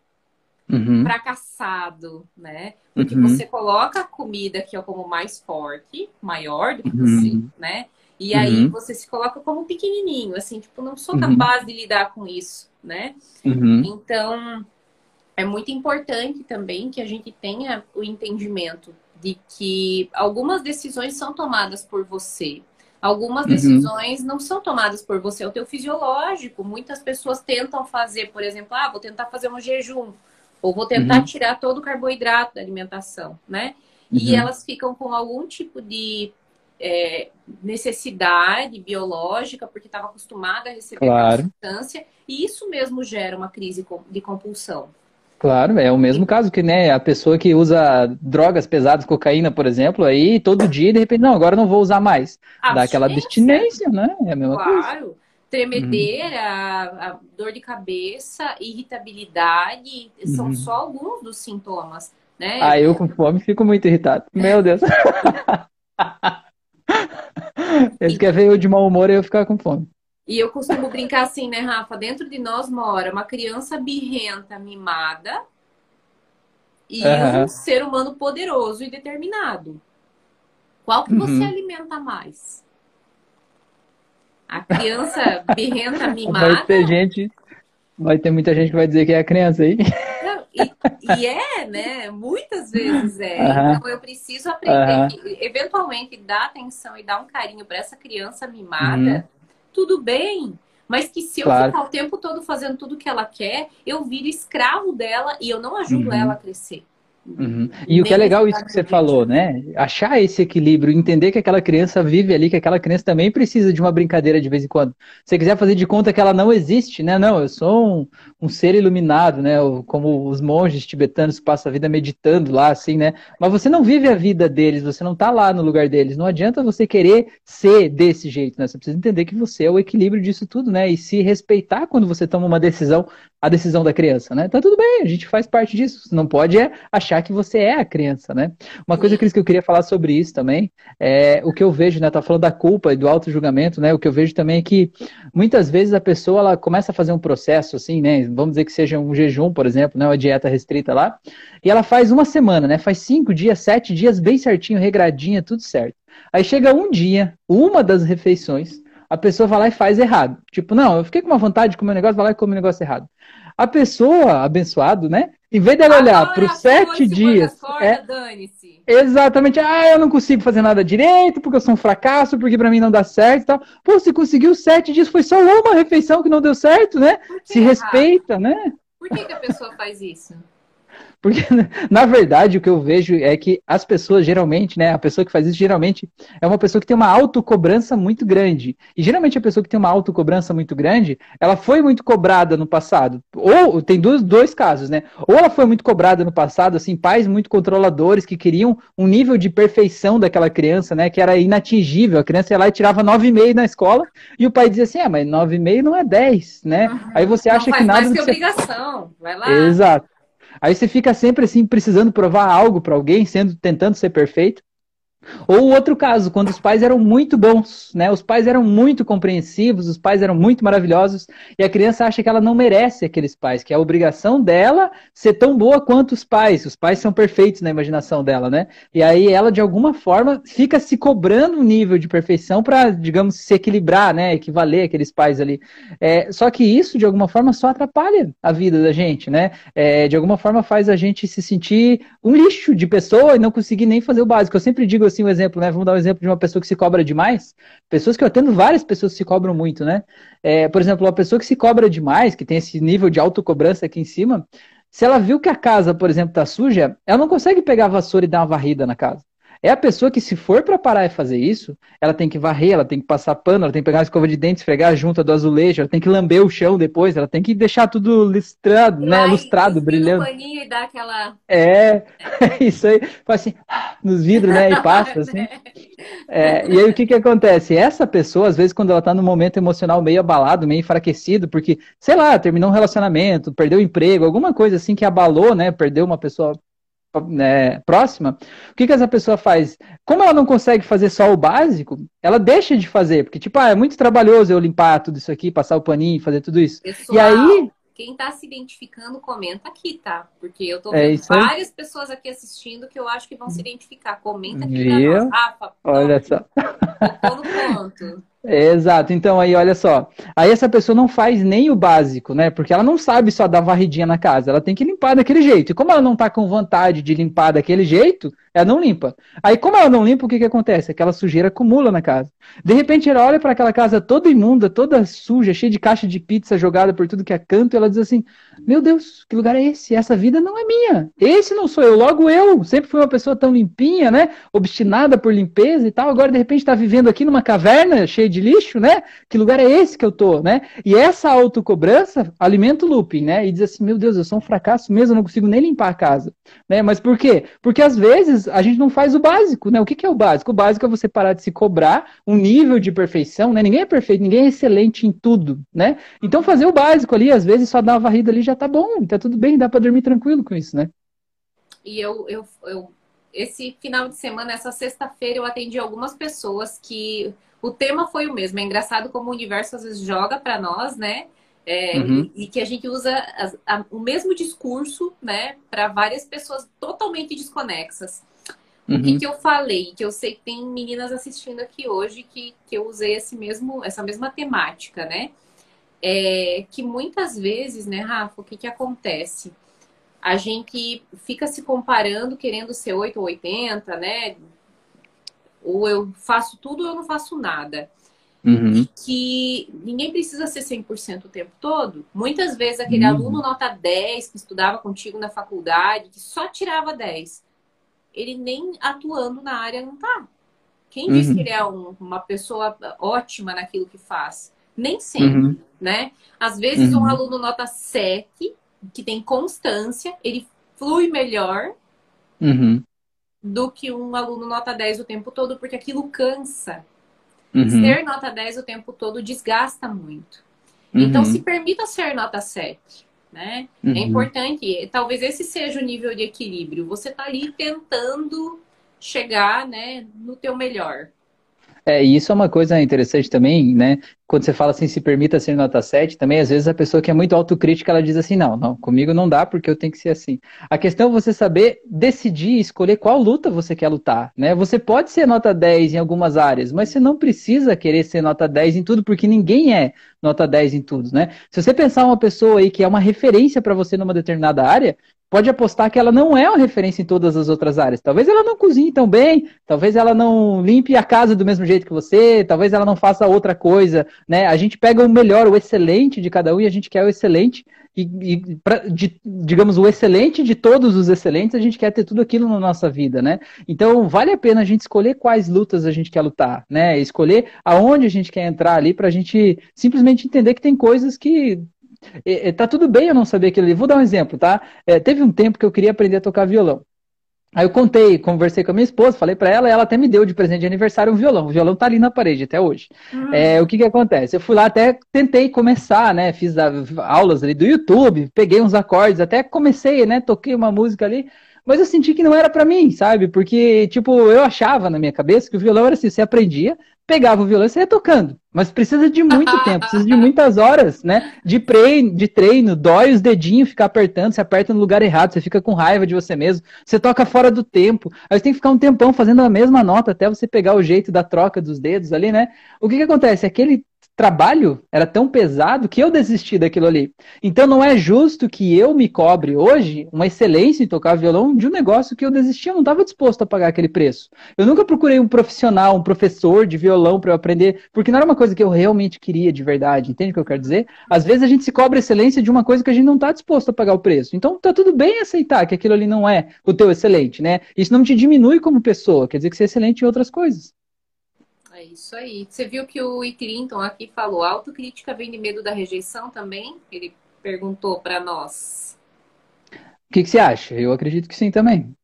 uhum. fracassado, né? Porque uhum. você coloca a comida que é como mais forte, maior do que você, uhum. né? E uhum. aí você se coloca como pequenininho, assim, tipo, não sou uhum. capaz uhum. de lidar com isso, né? Uhum. Então, é muito importante também que a gente tenha o entendimento de que algumas decisões são tomadas por você. Algumas uhum. decisões não são tomadas por você, é o teu fisiológico. Muitas pessoas tentam fazer, por exemplo, ah, vou tentar fazer um jejum, ou vou tentar uhum. tirar todo o carboidrato da alimentação, né? E elas ficam com algum tipo de é, necessidade biológica, porque estava acostumada a receber claro. substância, e isso mesmo gera uma crise de compulsão. Claro, é o mesmo caso que né, a pessoa que usa drogas pesadas, cocaína, por exemplo, aí todo dia, de repente, não, agora não vou usar mais. Dá aquela abstinência, né? É a mesma claro. coisa. Claro. Tremedeira, uhum. dor de cabeça, irritabilidade, são uhum. só alguns dos sintomas, né? Ah, eu com fome fico muito irritado. Meu Deus. Eles querem ver eu de mau humor e eu ficar com fome. E eu costumo brincar assim, né, Rafa? Dentro de nós mora uma criança birrenta, mimada e uhum. um ser humano poderoso e determinado. Qual que você uhum. alimenta mais? A criança birrenta, mimada? Vai ter gente, vai ter muita gente que vai dizer que é a criança aí. E, e, é, né? Muitas vezes é. Uhum. Então eu preciso aprender uhum. que, eventualmente, dar atenção e dar um carinho para essa criança mimada, uhum. tudo bem. Mas que se eu claro. ficar o tempo todo fazendo tudo que ela quer, eu viro escravo dela e eu não ajudo uhum. ela a crescer. Uhum. E o que é legal isso que você falou, né? Achar esse equilíbrio, entender que aquela criança vive ali, que aquela criança também precisa de uma brincadeira de vez em quando. Se você quiser fazer de conta que ela não existe, né? Não, eu sou um, um ser iluminado, né? Como os monges tibetanos passam a vida meditando lá, assim, né? Mas você não vive a vida deles, você não tá lá no lugar deles. Não adianta você querer ser desse jeito, né? Você precisa entender que você é o equilíbrio disso tudo, né? E se respeitar quando você toma uma decisão, a decisão da criança, né? Tá tudo bem, a gente faz parte disso. Não pode é achar que você é a criança, né? Uma coisa, Cris, que eu queria falar sobre isso também, é o que eu vejo, né? Tá falando da culpa e do auto-julgamento, né? O que eu vejo também é que muitas vezes a pessoa ela começa a fazer um processo, assim, né? Vamos dizer que seja um jejum, por exemplo, né? Uma dieta restrita lá, e ela faz uma semana, né? Faz cinco dias, sete dias, bem certinho, regradinha, tudo certo. Aí chega um dia, uma das refeições, a pessoa vai lá e faz errado. Tipo, não, eu fiquei com uma vontade de comer um negócio, vai lá e come um negócio errado. A pessoa, abençoado, né? Em vez dela olhar para os sete dias. Corda, é, exatamente. Ah, eu não consigo fazer nada direito, porque eu sou um fracasso, porque para mim não dá certo e tal. Pô, você conseguiu sete dias, foi só uma refeição que não deu certo, né? Se respeita, né? Por que, que a pessoa faz isso? Porque, na verdade, o que eu vejo é que as pessoas, geralmente, né, a pessoa que faz isso, geralmente, é uma pessoa que tem uma autocobrança muito grande. E, geralmente, a pessoa que tem uma autocobrança muito grande, ela foi muito cobrada no passado. Ou, tem dois, dois casos, né? Ou ela foi muito cobrada no passado, assim, pais muito controladores que queriam um nível de perfeição daquela criança, né, que era inatingível. A criança ia lá e tirava 9,5 na escola, e o pai dizia assim, ah, mas 9,5 não é 10, né? Uhum. Aí você acha não, que nada... Mais que obrigação, vai lá. Exato. Aí você fica sempre assim, precisando provar algo para alguém, sendo tentando ser perfeito. Ou outro caso, quando os pais eram muito bons, né? Os pais eram muito compreensivos, os pais eram muito maravilhosos, e a criança acha que ela não merece aqueles pais, que é a obrigação dela ser tão boa quanto os pais. Os pais são perfeitos na imaginação dela, né? E aí ela, de alguma forma, fica se cobrando um nível de perfeição para, digamos, se equilibrar, né? Equivaler aqueles pais ali. É, só que isso, de alguma forma, só atrapalha a vida da gente, né? É, de alguma forma faz a gente se sentir um lixo de pessoa e não conseguir nem fazer o básico. Eu sempre digo assim um exemplo, né? Vamos dar um exemplo de uma pessoa que se cobra demais. Pessoas que eu atendo, várias pessoas que se cobram muito, né? É, por exemplo, uma pessoa que se cobra demais, que tem esse nível de autocobrança aqui em cima, se ela viu que a casa, por exemplo, tá suja, ela não consegue pegar a vassoura e dar uma varrida na casa. É a pessoa que, se for para parar e fazer isso, ela tem que varrer, ela tem que passar pano, ela tem que pegar a escova de dente, esfregar junto do azulejo, ela tem que lamber o chão depois, ela tem que deixar tudo listrado, né? Lustrado, brilhando. E dá aquela... É, isso aí. Faz assim, nos vidros, né? E passa, assim. É, e aí o que que acontece? Essa pessoa, às vezes, quando ela tá num momento emocional meio abalado, meio enfraquecido, porque, sei lá, terminou um relacionamento, perdeu o emprego, alguma coisa assim que abalou, né? Perdeu uma pessoa né, próxima, o que, que essa pessoa faz? Como ela não consegue fazer só o básico, ela deixa de fazer, porque, tipo, ah, é muito trabalhoso eu limpar tudo isso aqui, passar o paninho, fazer tudo isso. Pessoal, e aí. Quem está se identificando, comenta aqui, tá? Porque eu tô é vendo é várias pessoas aqui assistindo que eu acho que vão se identificar. Comenta aqui Viu? pra nós. Rafa, Olha só. Tocou no ponto. Exato. Então aí, olha só. Aí essa pessoa não faz nem o básico, né? Porque ela não sabe só dar varridinha na casa. Ela tem que limpar daquele jeito. E como ela não tá com vontade de limpar daquele jeito, ela não limpa. Aí, como ela não limpa, o que que acontece? Aquela sujeira acumula na casa. De repente, ela olha para aquela casa toda imunda, toda suja, cheia de caixa de pizza jogada por tudo que é canto, e ela diz assim: Meu Deus, que lugar é esse? Essa vida não é minha. Esse não sou eu. Logo eu. Sempre fui uma pessoa tão limpinha, né? Obstinada por limpeza e tal. Agora, de repente, tá vivendo aqui numa caverna cheia de lixo, né? Que lugar é esse que eu tô, né? E essa autocobrança alimenta o looping, né? E diz assim, meu Deus, eu sou um fracasso mesmo, eu não consigo nem limpar a casa, né? Mas por quê? Porque às vezes a gente não faz o básico, né? O que, que é o básico? O básico é você parar de se cobrar um nível de perfeição, né? Ninguém é perfeito, ninguém é excelente em tudo, né? Então fazer o básico ali, às vezes só dar uma varrida ali já tá bom, tá tudo bem, dá para dormir tranquilo com isso, né? E eu, eu, eu esse final de semana, essa sexta-feira, eu atendi algumas pessoas que o tema foi o mesmo. É engraçado como o universo às vezes joga para nós, né? É, uhum. e, e, que a gente usa a, a, o mesmo discurso, né, para várias pessoas totalmente desconexas. Uhum. O que, uhum. que eu falei? Que eu sei que tem meninas assistindo aqui hoje que, que eu usei esse mesmo, essa mesma temática, né? É, que muitas vezes, né, Rafa, o que, que acontece? A gente fica se comparando, querendo ser 8 ou 80, né? Ou eu faço tudo ou eu não faço nada. Uhum. E que ninguém precisa ser 100% o tempo todo. Muitas vezes aquele uhum. aluno nota 10 que estudava contigo na faculdade, que só tirava 10, ele nem atuando na área não tá. Quem uhum. diz que ele é um, uma pessoa ótima naquilo que faz? Nem sempre, uhum. né? Às vezes um uhum. aluno nota 7, que tem constância, ele flui melhor uhum do que um aluno nota 10 o tempo todo, porque aquilo cansa. Uhum. Ser nota 10 o tempo todo desgasta muito. Uhum. Então, se permita ser nota 7. Né? É uhum. É importante, talvez esse seja o nível de equilíbrio. Você está ali tentando chegar né, no teu melhor. É, e isso é uma coisa interessante também, né? Quando você fala assim, se permita ser nota 7, também às vezes a pessoa que é muito autocrítica, ela diz assim, não, não, comigo não dá porque eu tenho que ser assim. A questão é você saber decidir, escolher qual luta você quer lutar, né? Você pode ser nota 10 em algumas áreas, mas você não precisa querer ser nota 10 em tudo, porque ninguém é nota 10 em tudo, né? Se você pensar uma pessoa aí que é uma referência para você numa determinada área, pode apostar que ela não é uma referência em todas as outras áreas. Talvez ela não cozinhe tão bem, talvez ela não limpe a casa do mesmo jeito que você, talvez ela não faça outra coisa, né? A gente pega o melhor, o excelente de cada um e a gente quer o excelente e, e pra, de, digamos o excelente de todos os excelentes, a gente quer ter tudo aquilo na nossa vida, né? Então vale a pena a gente escolher quais lutas a gente quer lutar, né? Escolher aonde a gente quer entrar ali para a gente simplesmente entender que tem coisas que é, tá tudo bem eu não saber aquilo ali. Vou dar um exemplo, tá? É, teve um tempo que eu queria aprender a tocar violão. Aí eu contei, conversei com a minha esposa, falei para ela, ela até me deu de presente de aniversário um violão. O violão tá ali na parede até hoje. Uhum. É, o que que acontece? Eu fui lá até tentei começar, né? Fiz aulas ali do YouTube, peguei uns acordes, até comecei, né? Toquei uma música ali. mas eu senti que não era para mim, sabe? Porque, tipo, eu achava na minha cabeça que o violão era assim, você aprendia, pegava o violão e você ia tocando. Mas precisa de muito tempo, precisa de muitas horas, né? De treino, de treino, dói os dedinhos, ficar apertando, você aperta no lugar errado, você fica com raiva de você mesmo, você toca fora do tempo, aí você tem que ficar um tempão fazendo a mesma nota até você pegar o jeito da troca dos dedos ali, né? O que que acontece? Aquele trabalho era tão pesado que eu desisti daquilo ali. Então não é justo que eu me cobre hoje uma excelência em tocar violão de um negócio que eu desisti, eu não estava disposto a pagar aquele preço. Eu nunca procurei um profissional, um professor de violão para eu aprender, porque não era uma coisa que eu realmente queria de verdade, entende o que eu quero dizer? Às vezes a gente se cobra excelência de uma coisa que a gente não está disposto a pagar o preço. Então tá tudo bem aceitar que aquilo ali não é o teu excelente, né? Isso não te diminui como pessoa, quer dizer que você é excelente em outras coisas. É isso aí. Você viu que o E. Clinton aqui falou: autocrítica vem de medo da rejeição também? Ele perguntou para nós. O que, que, você acha? Eu acredito que sim também.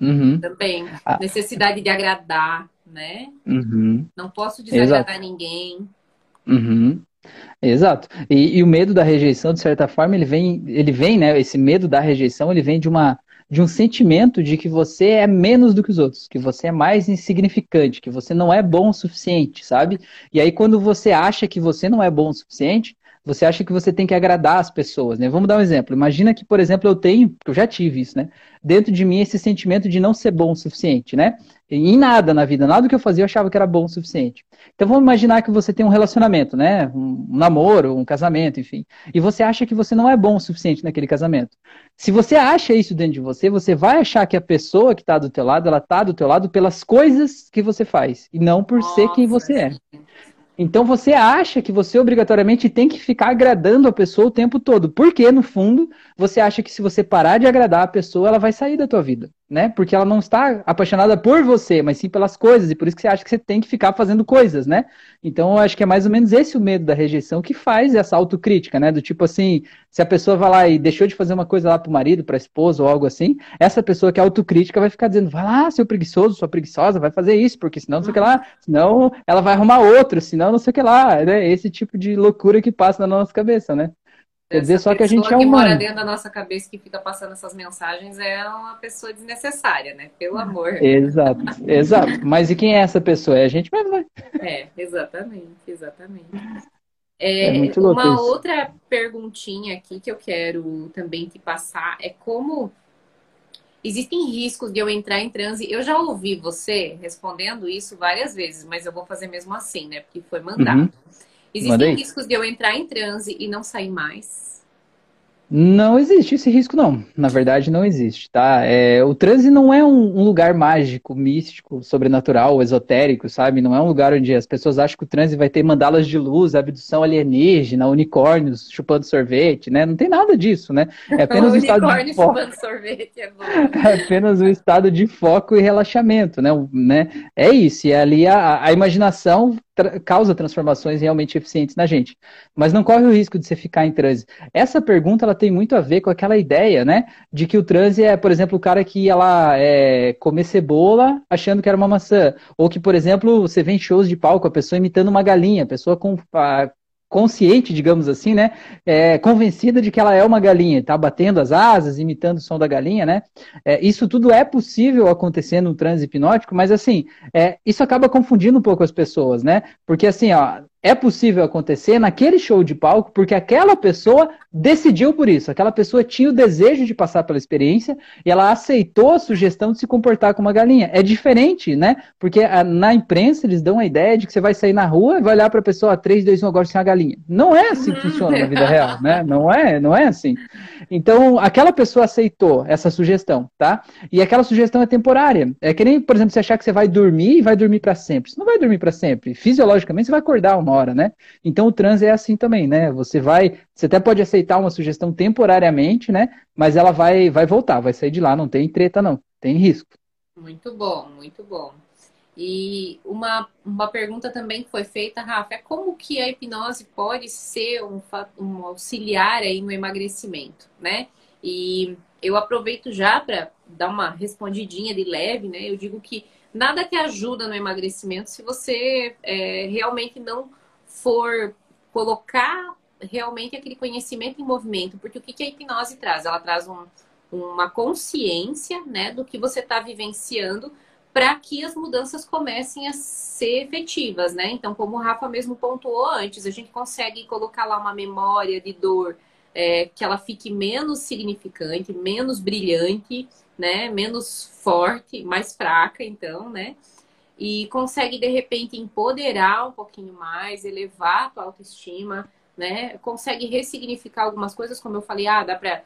Uhum. Também. Ah. Necessidade de agradar, né? Uhum. Não posso desagradar Exato. ninguém. Uhum. Exato. E, e, o medo da rejeição, de certa forma, ele vem, ele vem, né? Esse medo da rejeição, ele vem de uma de um sentimento de que você é menos do que os outros, que você é mais insignificante, que você não é bom o suficiente, sabe? E aí quando você acha que você não é bom o suficiente, você acha que você tem que agradar as pessoas, né? Vamos dar um exemplo. Imagina que, por exemplo, eu tenho, porque eu já tive isso, né? Dentro de mim esse sentimento de não ser bom o suficiente, né? Em nada na vida, nada do que eu fazia eu achava que era bom o suficiente. Então vamos imaginar que você tem um relacionamento, né? Um, um namoro, um casamento, enfim. E você acha que você não é bom o suficiente naquele casamento. Se você acha isso dentro de você, você vai achar que a pessoa que está do teu lado, ela está do teu lado pelas coisas que você faz e não por Nossa, ser quem você é. Então você acha que você obrigatoriamente tem que ficar agradando a pessoa o tempo todo. Porque, no fundo, você acha que se você parar de agradar a pessoa, ela vai sair da tua vida né? Porque ela não está apaixonada por você, mas sim pelas coisas, e por isso que você acha que você tem que ficar fazendo coisas, né? Então, eu acho que é mais ou menos esse o medo da rejeição que faz essa autocrítica, né? Do tipo assim, se a pessoa vai lá e deixou de fazer uma coisa lá pro marido, pra esposa ou algo assim, essa pessoa que é autocrítica vai ficar dizendo, vai lá, seu preguiçoso, sua preguiçosa, vai fazer isso, porque senão não sei o que lá, senão ela vai arrumar outro, senão não sei o que lá, né? Esse tipo de loucura que passa na nossa cabeça, né? Quer dizer só que a gente é humano. que mora dentro da nossa cabeça que fica passando essas mensagens é uma pessoa desnecessária, né? Pelo amor. Exato, exato. Mas e quem é essa pessoa? É a gente mesmo, né? É, exatamente, exatamente. É, é muito louco uma isso. outra perguntinha aqui que eu quero também te passar é como existem riscos de eu entrar em transe. Eu já ouvi você respondendo isso várias vezes, mas eu vou fazer mesmo assim, né? Porque foi mandado. Uhum. Existem riscos de eu entrar em transe e não sair mais? Não existe esse risco, não. Na verdade, não existe, tá? É, o transe não é um, um, lugar mágico, místico, sobrenatural, esotérico, sabe? Não é um lugar onde as pessoas acham que o transe vai ter mandalas de luz, abdução alienígena, unicórnios chupando sorvete, né? Não tem nada disso, né? É apenas um estado de foco. sorvete é bom. É apenas um estado de foco e relaxamento, né? né? É isso. E ali a, a imaginação tra causa transformações realmente eficientes na gente. Mas não corre o risco de você ficar em transe. Essa pergunta ela tem muito a ver com aquela ideia, né? De que o transe é, por exemplo, o cara que ia lá é, comer cebola achando que era uma maçã. Ou que, por exemplo, você vê em shows de palco a pessoa imitando uma galinha, a pessoa com, a, consciente, digamos assim, né? É, convencida de que ela é uma galinha, está batendo as asas, imitando o som da galinha, né? É, isso tudo é possível acontecer no transe hipnótico, mas assim, é, isso acaba confundindo um pouco as pessoas, né? Porque assim, ó, é possível acontecer naquele show de palco porque aquela pessoa decidiu por isso. Aquela pessoa tinha o desejo de passar pela experiência e ela aceitou a sugestão de se comportar como uma galinha. É diferente, né? Porque a, na imprensa eles dão a ideia de que você vai sair na rua e vai olhar para a pessoa, 3, 2, 1, agora você é uma galinha. Não é assim que funciona na vida real, né? Não é, não é assim. Então, aquela pessoa aceitou essa sugestão, tá? E aquela sugestão é temporária. É que nem, por exemplo, você achar que você vai dormir e vai dormir para sempre. Você não vai dormir para sempre. Fisiologicamente, você vai acordar uma hora, né? Então, o transe é assim também, né? Você vai, você até pode aceitar uma sugestão temporariamente, né? Mas ela vai, vai voltar, vai sair de lá. Não tem treta, não. Tem risco. Muito bom, muito bom. E uma, uma pergunta também que foi feita, Rafa, é como que a hipnose pode ser um, um auxiliar aí no emagrecimento, né? E eu aproveito já para dar uma respondidinha de leve, né? Eu digo que nada que ajuda no emagrecimento se você é, realmente não for colocar realmente aquele conhecimento em movimento, porque o que, a hipnose traz? Ela traz um, uma consciência né, do que você está vivenciando para que as mudanças comecem a ser efetivas, né? Então, como o Rafa mesmo pontuou antes, a gente consegue colocar lá uma memória de dor é, que ela fique menos significante, menos brilhante, né? Menos forte, mais fraca, então, né? E consegue, de repente, empoderar um pouquinho mais, elevar a tua autoestima, né? Consegue ressignificar algumas coisas, como eu falei, ah, dá para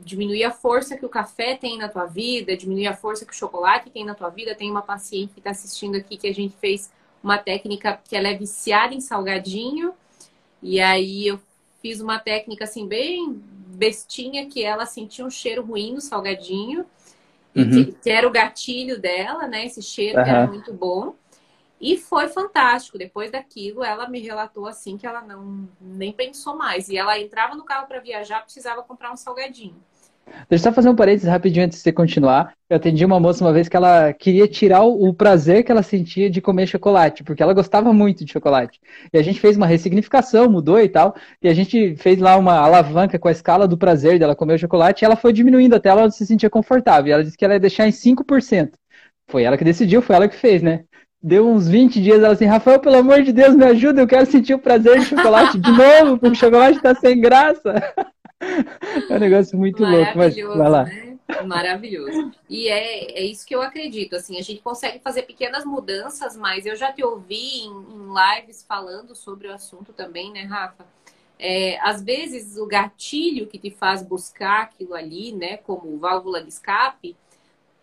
diminuir a força que o café tem na tua vida, diminuir a força que o chocolate tem na tua vida. Tem uma paciente que está assistindo aqui que a gente fez uma técnica que ela é viciada em salgadinho. E aí eu fiz uma técnica assim bem bestinha que ela sentia um cheiro ruim no salgadinho. Uhum. Que, era o gatilho dela, né? Esse cheiro uhum. que era muito bom. E foi fantástico. Depois daquilo, ela me relatou assim que ela não nem pensou mais. E ela entrava no carro para viajar, precisava comprar um salgadinho. Deixa eu só fazer um parênteses rapidinho antes de você continuar. Eu atendi uma moça uma vez que ela queria tirar o, prazer que ela sentia de comer chocolate, porque ela gostava muito de chocolate. E a gente fez uma ressignificação, mudou e tal, e a gente fez lá uma alavanca com a escala do prazer dela comer o chocolate, e ela foi diminuindo até ela se sentia confortável. E ela disse que ela ia deixar em 5%. Foi ela que decidiu, foi ela que fez, né? deu uns 20 dias, ela assim, Rafael, pelo amor de Deus, me ajuda, eu quero sentir o prazer de chocolate de novo, porque o chocolate tá sem graça. É um negócio muito louco, mas vai lá. Né? Maravilhoso. E é, é isso que eu acredito, assim, a gente consegue fazer pequenas mudanças, mas eu já te ouvi em, em lives falando sobre o assunto também, né, Rafa? É, às vezes o gatilho que te faz buscar aquilo ali, né, como válvula de escape,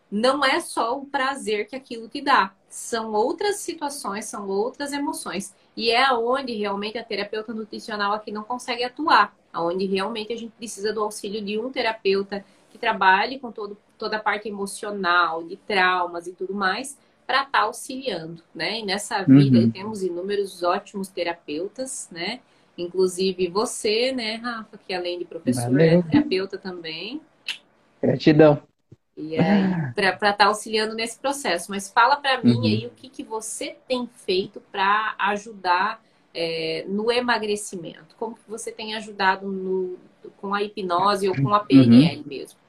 não é só o prazer que aquilo te dá, são outras situações, são outras emoções. E é aonde realmente a terapeuta nutricional aqui não consegue atuar, aonde realmente a gente precisa do auxílio de um terapeuta que trabalhe com todo, toda a parte emocional, de traumas e tudo mais, para estar tá auxiliando, né? E nessa vida uhum. temos inúmeros ótimos terapeutas, né? Inclusive você, né, Rafa, que além de professor, Valeu. é terapeuta também. Gratidão. E aí, para estar tá auxiliando nesse processo. Mas fala para mim uhum. aí o que, que você tem feito para ajudar é, no emagrecimento. Como que você tem ajudado no, com a hipnose ou com a PNL uhum. mesmo?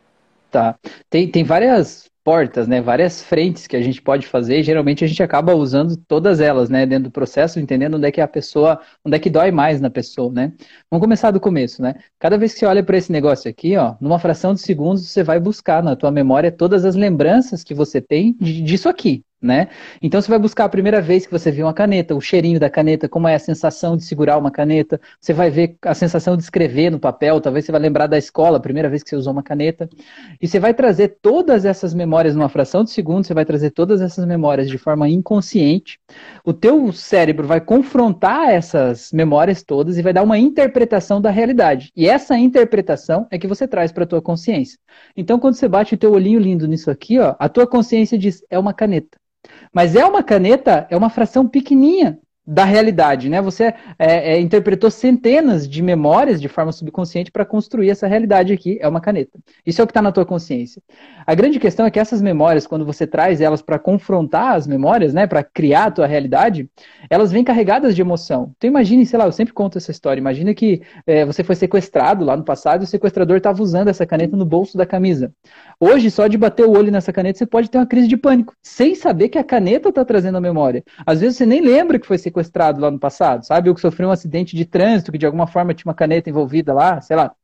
Tá. Tem, tem várias portas, né, várias frentes que a gente pode fazer, e geralmente a gente acaba usando todas elas, né, dentro do processo, entendendo onde é que a pessoa, onde é que dói mais na pessoa, né? Vamos começar do começo, né? Cada vez que você olha para esse negócio aqui, ó, numa fração de segundos você vai buscar na tua memória todas as lembranças que você tem disso aqui, né? Então você vai buscar a primeira vez que você viu uma caneta, o cheirinho da caneta, como é a sensação de segurar uma caneta. Você vai ver a sensação de escrever no papel, talvez você vai lembrar da escola, a primeira vez que você usou uma caneta. E você vai trazer todas essas memórias numa fração de segundo, você vai trazer todas essas memórias de forma inconsciente. O teu cérebro vai confrontar essas memórias todas e vai dar uma interpretação da realidade. E essa interpretação é que você traz para a tua consciência. Então quando você bate o teu olhinho lindo nisso aqui, ó, a tua consciência diz: é uma caneta. Mas é uma caneta, é uma fração pequenininha da realidade, né? Você é, é, interpretou centenas de memórias de forma subconsciente para construir essa realidade aqui. É uma caneta. Isso é o que está na tua consciência. A grande questão é que essas memórias, quando você traz elas para confrontar as memórias, né, para criar a tua realidade, elas vêm carregadas de emoção. Então imagine, sei lá, eu sempre conto essa história. Imagina que é, você foi sequestrado lá no passado e o sequestrador estava usando essa caneta no bolso da camisa. Hoje, só de bater o olho nessa caneta, você pode ter uma crise de pânico, sem saber que a caneta está trazendo a memória. Às vezes você nem lembra que foi sequestrado lá no passado, sabe? Ou que sofreu um acidente de trânsito, que de alguma forma tinha uma caneta envolvida lá, sei lá.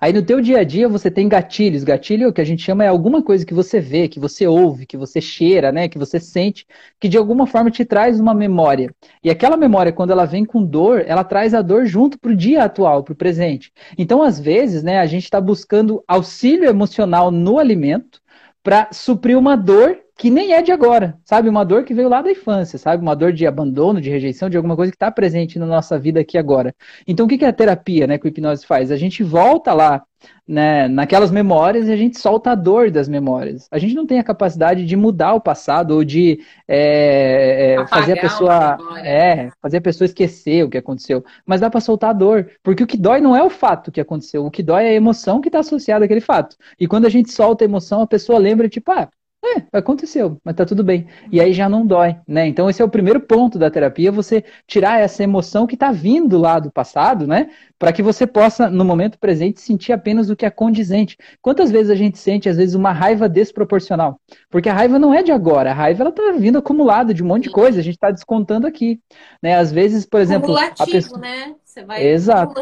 Aí no teu dia a dia você tem gatilhos. Gatilho que a gente chama é alguma coisa que você vê, que você ouve, que você cheira, né, que você sente, que de alguma forma te traz uma memória. E aquela memória, quando ela vem com dor, ela traz a dor junto para o dia atual, para o presente. Então, às vezes, né, a gente está buscando auxílio emocional no alimento para suprir uma dor que nem é de agora, sabe? Uma dor que veio lá da infância, sabe? Uma dor de abandono, de rejeição, de alguma coisa que está presente na nossa vida aqui agora. Então, o que é a terapia, né, que o hipnose faz? A gente volta lá, né, naquelas memórias e a gente solta a dor das memórias. A gente não tem a capacidade de mudar o passado ou de é, é, fazer a pessoa é, fazer a pessoa esquecer o que aconteceu. Mas dá para soltar a dor, porque o que dói não é o fato que aconteceu, o que dói é a emoção que está associada àquele fato. E quando a gente solta a emoção, a pessoa lembra tipo, ah, É, aconteceu, mas tá tudo bem. E aí já não dói, né? Então esse é o primeiro ponto da terapia, você tirar essa emoção que tá vindo lá do passado, né? Para que você possa, no momento presente, sentir apenas o que é condizente. Quantas vezes a gente sente, às vezes, uma raiva desproporcional? Porque a raiva não é de agora, a raiva ela tá vindo acumulada de um monte de coisa, a gente tá descontando aqui, né? Às vezes, por exemplo, a pessoa... né? Você vai Exato.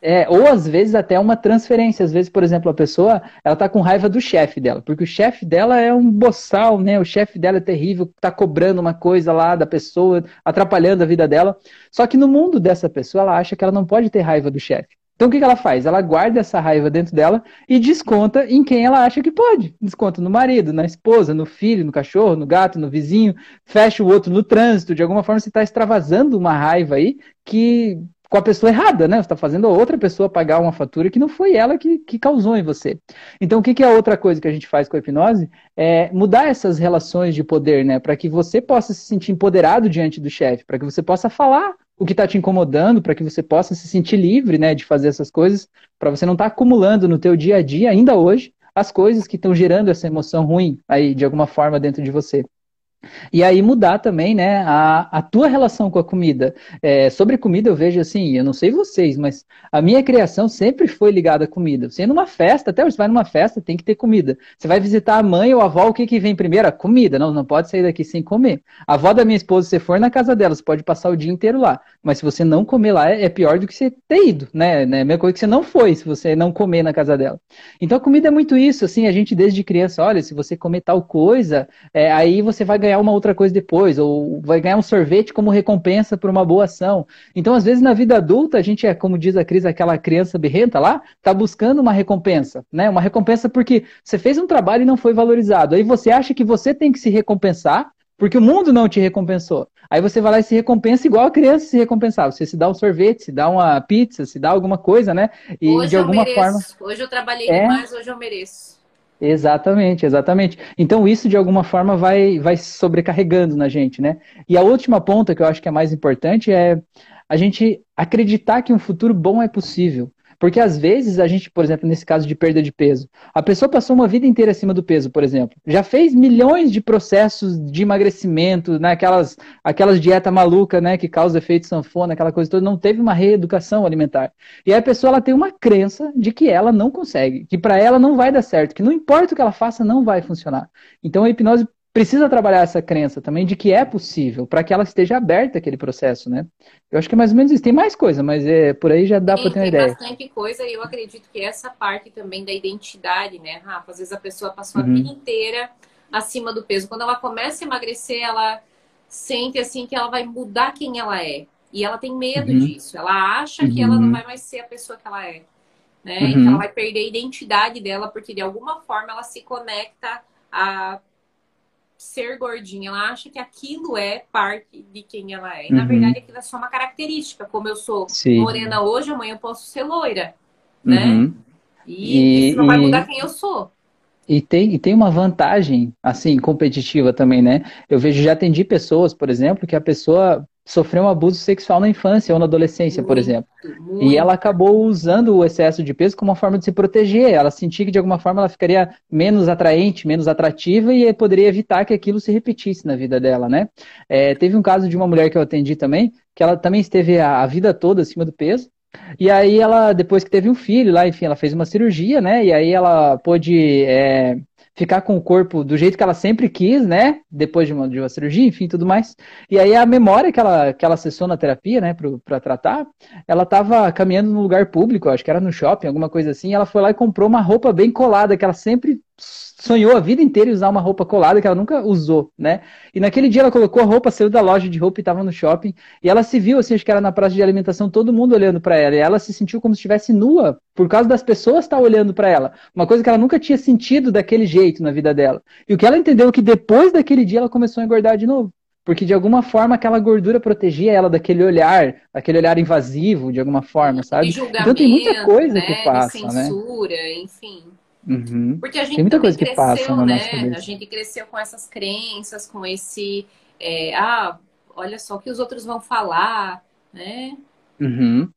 É, ou às vezes até uma transferência. Às vezes, por exemplo, a pessoa ela tá com raiva do chefe dela, porque o chefe dela é um boçal, né? O chefe dela é terrível, tá cobrando uma coisa lá da pessoa, atrapalhando a vida dela. Só que no mundo dessa pessoa, ela acha que ela não pode ter raiva do chefe. Então o que, que ela faz? Ela guarda essa raiva dentro dela e desconta em quem ela acha que pode. Desconta no marido, na esposa, no filho, no cachorro, no gato, no vizinho, fecha o outro no trânsito. De alguma forma você está extravasando uma raiva aí que com a pessoa errada, né? Você está fazendo a outra pessoa pagar uma fatura que não foi ela que, que causou em você. Então, o que, que é a outra coisa que a gente faz com a hipnose? É mudar essas relações de poder, né? Para que você possa se sentir empoderado diante do chefe, para que você possa falar o que está te incomodando, para que você possa se sentir livre, né? De fazer essas coisas, para você não estar tá acumulando no teu dia a dia, ainda hoje, as coisas que estão gerando essa emoção ruim aí, de alguma forma, dentro de você. E aí mudar também, né, a, a tua relação com a comida. É, sobre comida eu vejo assim, eu não sei vocês, mas a minha criação sempre foi ligada à comida. Você ir numa festa, até você vai numa festa, tem que ter comida. Você vai visitar a mãe ou a avó, o que, que vem primeiro? A comida. Não, não pode sair daqui sem comer. A avó da minha esposa, você for na casa dela, você pode passar o dia inteiro lá. Mas se você não comer lá, é, é pior do que você ter ido, né? É a mesma coisa que você não foi, se você não comer na casa dela. Então a comida é muito isso, assim, a gente desde criança, olha, se você comer tal coisa, é, aí você vai ganhar ganhar uma outra coisa depois, ou vai ganhar um sorvete como recompensa por uma boa ação. Então, às vezes, na vida adulta, a gente é, como diz a Cris, aquela criança berrenta lá, tá buscando uma recompensa, né? Uma recompensa porque você fez um trabalho e não foi valorizado. Aí você acha que você tem que se recompensar, porque o mundo não te recompensou. Aí você vai lá e se recompensa igual a criança se recompensava. Você se dá um sorvete, se dá uma pizza, se dá alguma coisa, né? E hoje de alguma forma. Hoje eu trabalhei é... demais, hoje eu mereço. Exatamente, exatamente. Então isso de alguma forma vai, vai sobrecarregando na gente, né? E a última ponta que eu acho que é mais importante é a gente acreditar que um futuro bom é possível. Porque às vezes a gente, por exemplo, nesse caso de perda de peso, a pessoa passou uma vida inteira acima do peso, por exemplo. Já fez milhões de processos de emagrecimento, né? aquelas, aquelas dieta maluca, né, que causa efeito sanfona, aquela coisa toda, não teve uma reeducação alimentar. E aí a pessoa ela tem uma crença de que ela não consegue, que para ela não vai dar certo, que não importa o que ela faça, não vai funcionar. Então a hipnose precisa trabalhar essa crença também de que é possível, para que ela esteja aberta àquele processo, né? Eu acho que é mais ou menos isso. Tem mais coisa, mas é, por aí já dá para ter uma ideia. Tem bastante coisa e eu acredito que essa parte também da identidade, né, Rafa? Às vezes a pessoa passou uhum. a vida inteira acima do peso. Quando ela começa a emagrecer, ela sente assim que ela vai mudar quem ela é. E ela tem medo uhum. disso. Ela acha uhum. que ela não uhum. vai mais ser a pessoa que ela é. Né? Então ela vai perder a identidade dela, porque de alguma forma ela se conecta a ser gordinha, ela acha que aquilo é parte de quem ela é. E, uhum. na verdade, aquilo é só uma característica. Como eu sou Sim. morena hoje, amanhã eu posso ser loira, né? Uhum. E, e, isso não vai mudar quem eu sou. E tem, e tem uma vantagem, assim, competitiva também, né? Eu vejo, já atendi pessoas, por exemplo, que a pessoa sofreu um abuso sexual na infância ou na adolescência, muito, por exemplo. Muito. E ela acabou usando o excesso de peso como uma forma de se proteger. Ela sentia que de alguma forma ela ficaria menos atraente, menos atrativa e poderia evitar que aquilo se repetisse na vida dela, né? É, teve um caso de uma mulher que eu atendi também, que ela também esteve a, a vida toda acima do peso. E aí ela, depois que teve um filho lá, enfim, ela fez uma cirurgia, né? E aí ela pôde é, ficar com o corpo do jeito que ela sempre quis, né? Depois de uma, de uma cirurgia, enfim, tudo mais. E aí a memória que ela, que ela acessou na terapia, né, para tratar, ela estava caminhando num lugar público, acho que era no shopping, alguma coisa assim, ela foi lá e comprou uma roupa bem colada, que ela sempre sonhou a vida inteira em usar uma roupa colada que ela nunca usou, né? E naquele dia ela colocou a roupa, saiu da loja de roupa e estava no shopping, e ela se viu assim, acho que era na praça de alimentação, todo mundo olhando para ela, e ela se sentiu como se estivesse nua, por causa das pessoas estar olhando para ela, uma coisa que ela nunca tinha sentido daquele jeito na vida dela. E o que ela entendeu é que depois daquele dia ela começou a engordar de novo porque de alguma forma aquela gordura protegia ela daquele olhar, daquele olhar invasivo, de alguma forma, sabe? então tem muita coisa né? que passa, de censura, né? enfim. Uhum. Porque a gente Tem muita coisa cresceu, que passa na né? A gente cresceu com essas crenças, com esse. É, ah, olha só o que os outros vão falar, né? Uhum.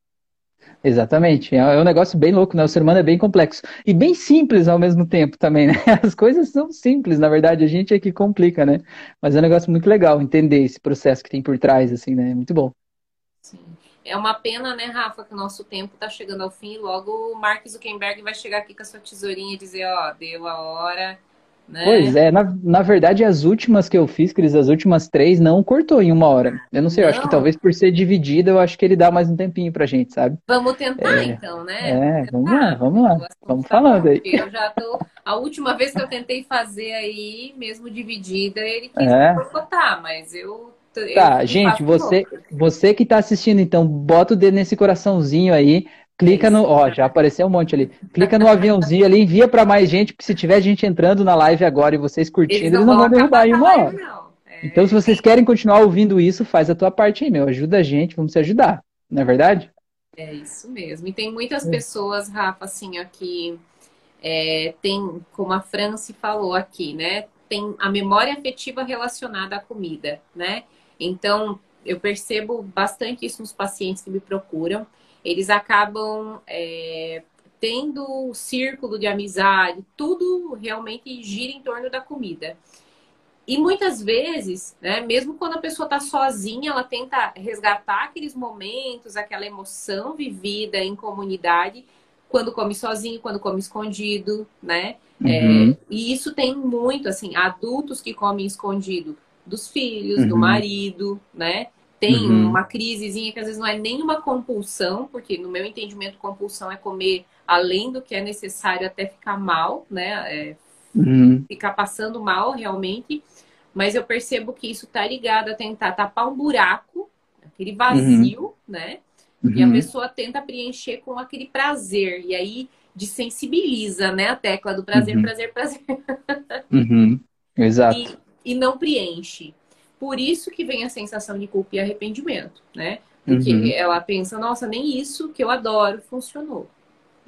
Exatamente. É, é um negócio bem louco, né? O ser humano é bem complexo. E bem simples ao mesmo tempo também, né? As coisas são simples, na verdade, a gente é que complica, né? Mas é um negócio muito legal entender esse processo que tem por trás, assim, né? É muito bom. Sim. É uma pena, né, Rafa, que o nosso tempo está chegando ao fim logo o Mark Zuckerberg vai chegar aqui com a sua tesourinha e dizer, ó, deu a hora, né? Pois é, na, na verdade, as últimas que eu fiz, Cris, as últimas três, não cortou em uma hora. Eu não sei, eu acho que talvez por ser dividida, eu acho que ele dá mais um tempinho pra gente, sabe? Vamos tentar é, então, né? É, vamos lá, vamos lá. Vamos falando aí. Eu já tô. A última vez que eu tentei fazer aí, mesmo dividida, ele quis é. cortar, mas eu Tá, gente, você, você que tá assistindo, então, bota o dedo nesse coraçãozinho aí, clica no, ó, já apareceu um monte ali. Clica no aviãozinho ali, envia para mais gente, porque se tiver gente entrando na live agora e vocês curtindo, eles não, eles não vão derrubar em uma hora. É... Então, se vocês querem continuar ouvindo isso, faz a tua parte aí, meu. Ajuda a gente, vamos se ajudar. Não é verdade? É isso mesmo. E tem muitas pessoas, Rafa, assim, aqui, é, tem, como a Franci falou aqui, né? Tem a memória afetiva relacionada à comida, né? Então, eu percebo bastante isso nos pacientes que me procuram. Eles acabam é, tendo o círculo de amizade, tudo realmente gira em torno da comida. E muitas vezes, né, mesmo quando a pessoa está sozinha, ela tenta resgatar aqueles momentos, aquela emoção vivida em comunidade, quando come sozinho, quando come escondido, né? Uhum. É, e isso tem muito, assim, adultos que comem escondido dos filhos, uhum. do marido, né? Tem uhum. uma crisezinha que às vezes não é nem uma compulsão, porque no meu entendimento, compulsão é comer além do que é necessário até ficar mal, né? É, uhum. Ficar passando mal realmente. Mas eu percebo que isso tá ligado a tentar tapar um buraco, aquele vazio, uhum. né? E a uhum. pessoa tenta preencher com aquele prazer. E aí desensibiliza, né? A tecla do prazer, uhum. prazer, prazer. Exato. E, e não preenche. Por isso que vem a sensação de culpa e arrependimento, né? Porque uhum. ela pensa, nossa, nem isso que eu adoro funcionou.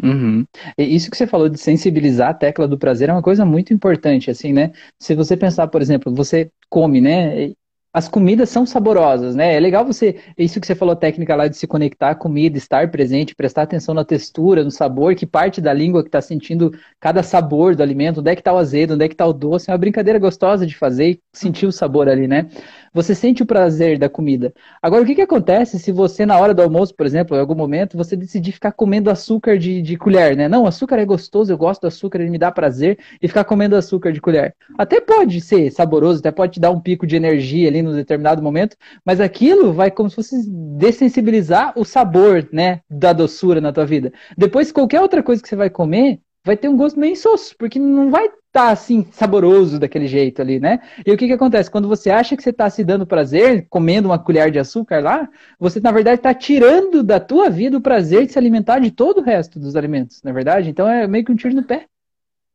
Uhum. Isso que você falou de sensibilizar a tecla do prazer é uma coisa muito importante, assim, né? Se você pensar, por exemplo, você come, né? As comidas são saborosas, né? É legal você, isso que você falou, técnica lá de se conectar à comida, estar presente, prestar atenção na textura, no sabor, que parte da língua que está sentindo cada sabor do alimento, onde é que está o azedo, onde é que está o doce, é uma brincadeira gostosa de fazer e sentir o sabor ali, né? Você sente o prazer da comida. Agora, o que, que acontece se você, na hora do almoço, por exemplo, em algum momento, você decidir ficar comendo açúcar de, de colher, né? Não, açúcar é gostoso, eu gosto do açúcar, ele me dá prazer, e ficar comendo açúcar de colher. Até pode ser saboroso, até pode te dar um pico de energia ali no determinado momento, mas aquilo vai como se fosse dessensibilizar o sabor, né, da doçura na tua vida. Depois, qualquer outra coisa que você vai comer, vai ter um gosto meio insosso, porque não vai tá assim saboroso daquele jeito ali, né? E o que que acontece? Quando você acha que você está se dando prazer comendo uma colher de açúcar lá, você na verdade está tirando da tua vida o prazer de se alimentar de todo o resto dos alimentos, na é verdade? Então é meio que um tiro no pé.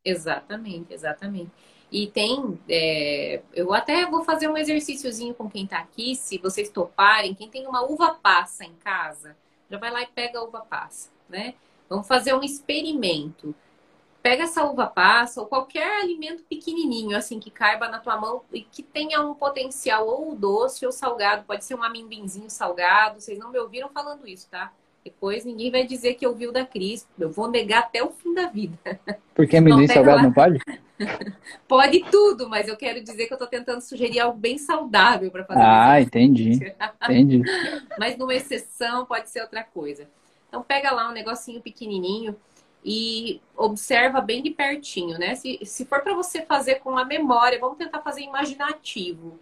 Exatamente, exatamente. E tem, é, eu até vou fazer um exercíciozinho com quem está aqui, se vocês toparem, quem tem uma uva passa em casa, já vai lá e pega a uva passa, né? Vamos fazer um experimento pega essa uva passa ou qualquer alimento pequenininho, assim, que caiba na tua mão e que tenha um potencial ou doce ou salgado. Pode ser um amendoinzinho salgado. Vocês não me ouviram falando isso, tá? Depois ninguém vai dizer que ouviu da Cris. Eu vou negar até o fim da vida. Porque amendoim salgado lá. não pode? pode tudo, mas eu quero dizer que eu tô tentando sugerir algo bem saudável para fazer. Ah, entendi. entendi. mas numa exceção pode ser outra coisa. Então pega lá um negocinho pequenininho e observa bem de pertinho, né? Se, se for para você fazer com a memória, vamos tentar fazer imaginativo.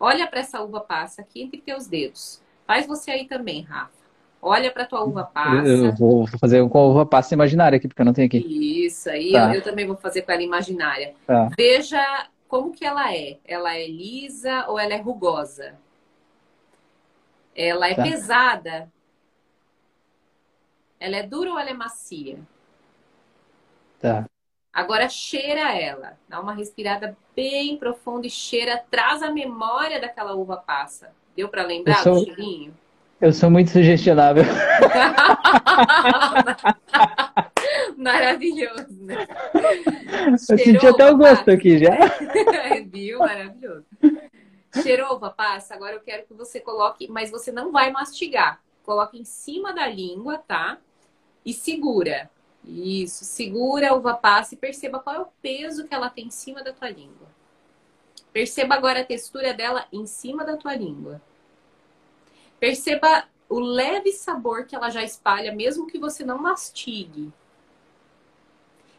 Olha para essa uva passa aqui entre teus dedos. Faz você aí também, Rafa. Olha para tua uva passa. Eu vou fazer com a uva passa imaginária aqui, porque eu não tenho aqui. Isso, aí tá. eu, eu, também vou fazer com ela imaginária. Tá. Veja como que ela é. Ela é lisa ou ela é rugosa? Ela é tá. pesada? Ela é dura ou ela é macia? Tá. Agora cheira ela. Dá uma respirada bem profunda e cheira, traz a memória daquela uva passa. Deu para lembrar sou... do cheirinho? Eu sou muito sugestionável. Maravilhoso, né? Eu senti até o gosto passa. aqui já. Viu? Maravilhoso. Cheirou uva passa? Agora eu quero que você coloque, mas você não vai mastigar. Coloque em cima da língua, tá? e segura. Isso, segura a uva passa e perceba qual é o peso que ela tem em cima da tua língua. Perceba agora a textura dela em cima da tua língua. Perceba o leve sabor que ela já espalha, mesmo que você não mastigue.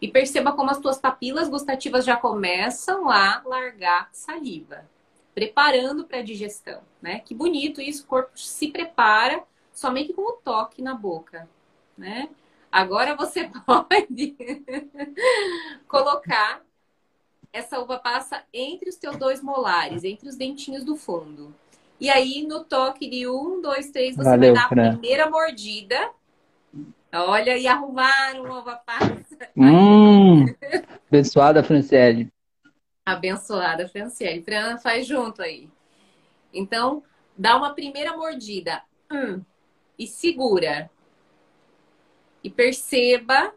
E perceba como as tuas papilas gustativas já começam a largar saliva, preparando para a digestão, né? Que bonito isso, o corpo se prepara somente com o toque na boca, né? Agora você pode colocar essa uva passa entre os teus dois molares, entre os dentinhos do fundo. E aí, no toque de um, dois, três, você Valeu, vai dar a primeira mordida. Olha, e arrumaram uma uva passa. Hum, abençoada, Franciele. Abençoada, Franciele. Fran, faz junto aí. Então, dá uma primeira mordida. Hum, e segura e perceba